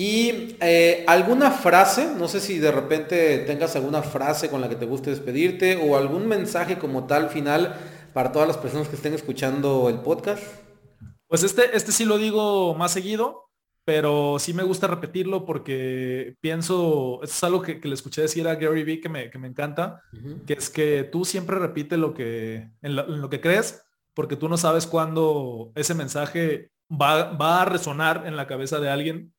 Y eh, alguna frase, no sé si de repente tengas alguna frase con la que te guste despedirte o algún mensaje como tal final para todas las personas que estén escuchando el podcast. Pues este, este sí lo digo más seguido, pero sí me gusta repetirlo porque pienso, es algo que, le escuché decir a Gary Vee que me, que me encanta, que es que tú siempre repite lo que, en lo, que crees, porque tú no sabes cuándo ese mensaje va, va a resonar en la cabeza de alguien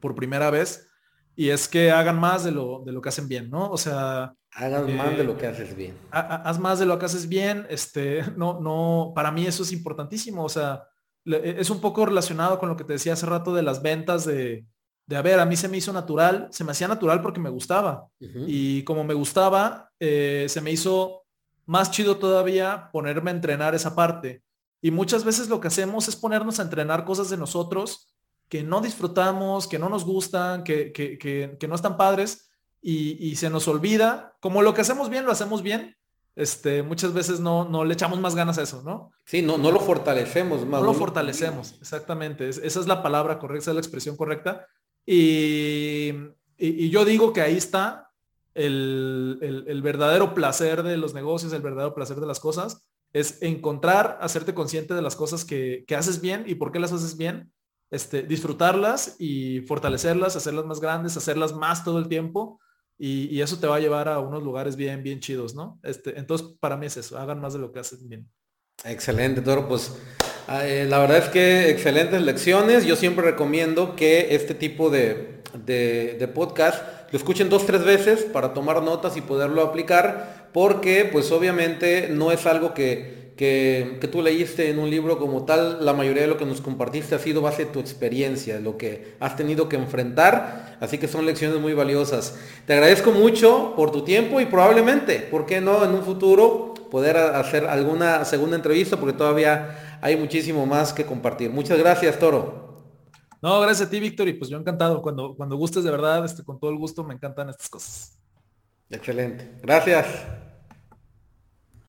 por primera vez y es que hagan más de lo, de lo que hacen bien, ¿no? O sea... Hagan más de lo que haces bien. haz más de lo que haces bien, este, <laughs> no, no, para mí eso es importantísimo, o sea, e, es un poco relacionado con lo que te decía hace rato de las ventas de, de a ver, a mí se me hizo natural, se me hacía natural porque me gustaba. Y como me gustaba, eh, se me hizo más chido todavía ponerme a entrenar esa parte. Y muchas veces lo que hacemos es ponernos a entrenar cosas de nosotros que no disfrutamos, que no nos gustan, que, que, que, no están padres y, se nos olvida, como lo que hacemos bien, lo hacemos bien, este, muchas veces no, no le echamos más ganas a eso, ¿no? Sí, no, no lo fortalecemos más. No lo fortalecemos, exactamente. esa es la palabra correcta, esa es la expresión correcta. Y, y, yo digo que ahí está el, el, el, verdadero placer de los negocios, el verdadero placer de las cosas, es encontrar, hacerte consciente de las cosas que, que haces bien y por qué las haces bien este, disfrutarlas y fortalecerlas, hacerlas más grandes, hacerlas más todo el tiempo. y, eso te va a llevar a unos lugares bien, bien chidos, ¿no? Este, entonces, para mí es eso, hagan más de lo que hacen bien. Excelente, Toro. Pues eh, la verdad es que excelentes lecciones. Yo siempre recomiendo que este tipo de, de, podcast lo escuchen dos, tres veces para tomar notas y poderlo aplicar, porque pues obviamente no es algo que, que, que, tú leíste en un libro como tal, la mayoría de lo que nos compartiste ha sido base de tu experiencia, lo que has tenido que enfrentar, así que son lecciones muy valiosas. Te agradezco mucho por tu tiempo y probablemente, ¿por qué no en un futuro poder hacer alguna segunda entrevista? Porque todavía hay muchísimo más que compartir. Muchas gracias, Toro. No, gracias a ti, Víctor, y pues yo encantado. Cuando, cuando gustes de verdad, este, con todo el gusto, me encantan estas cosas. Excelente. Gracias.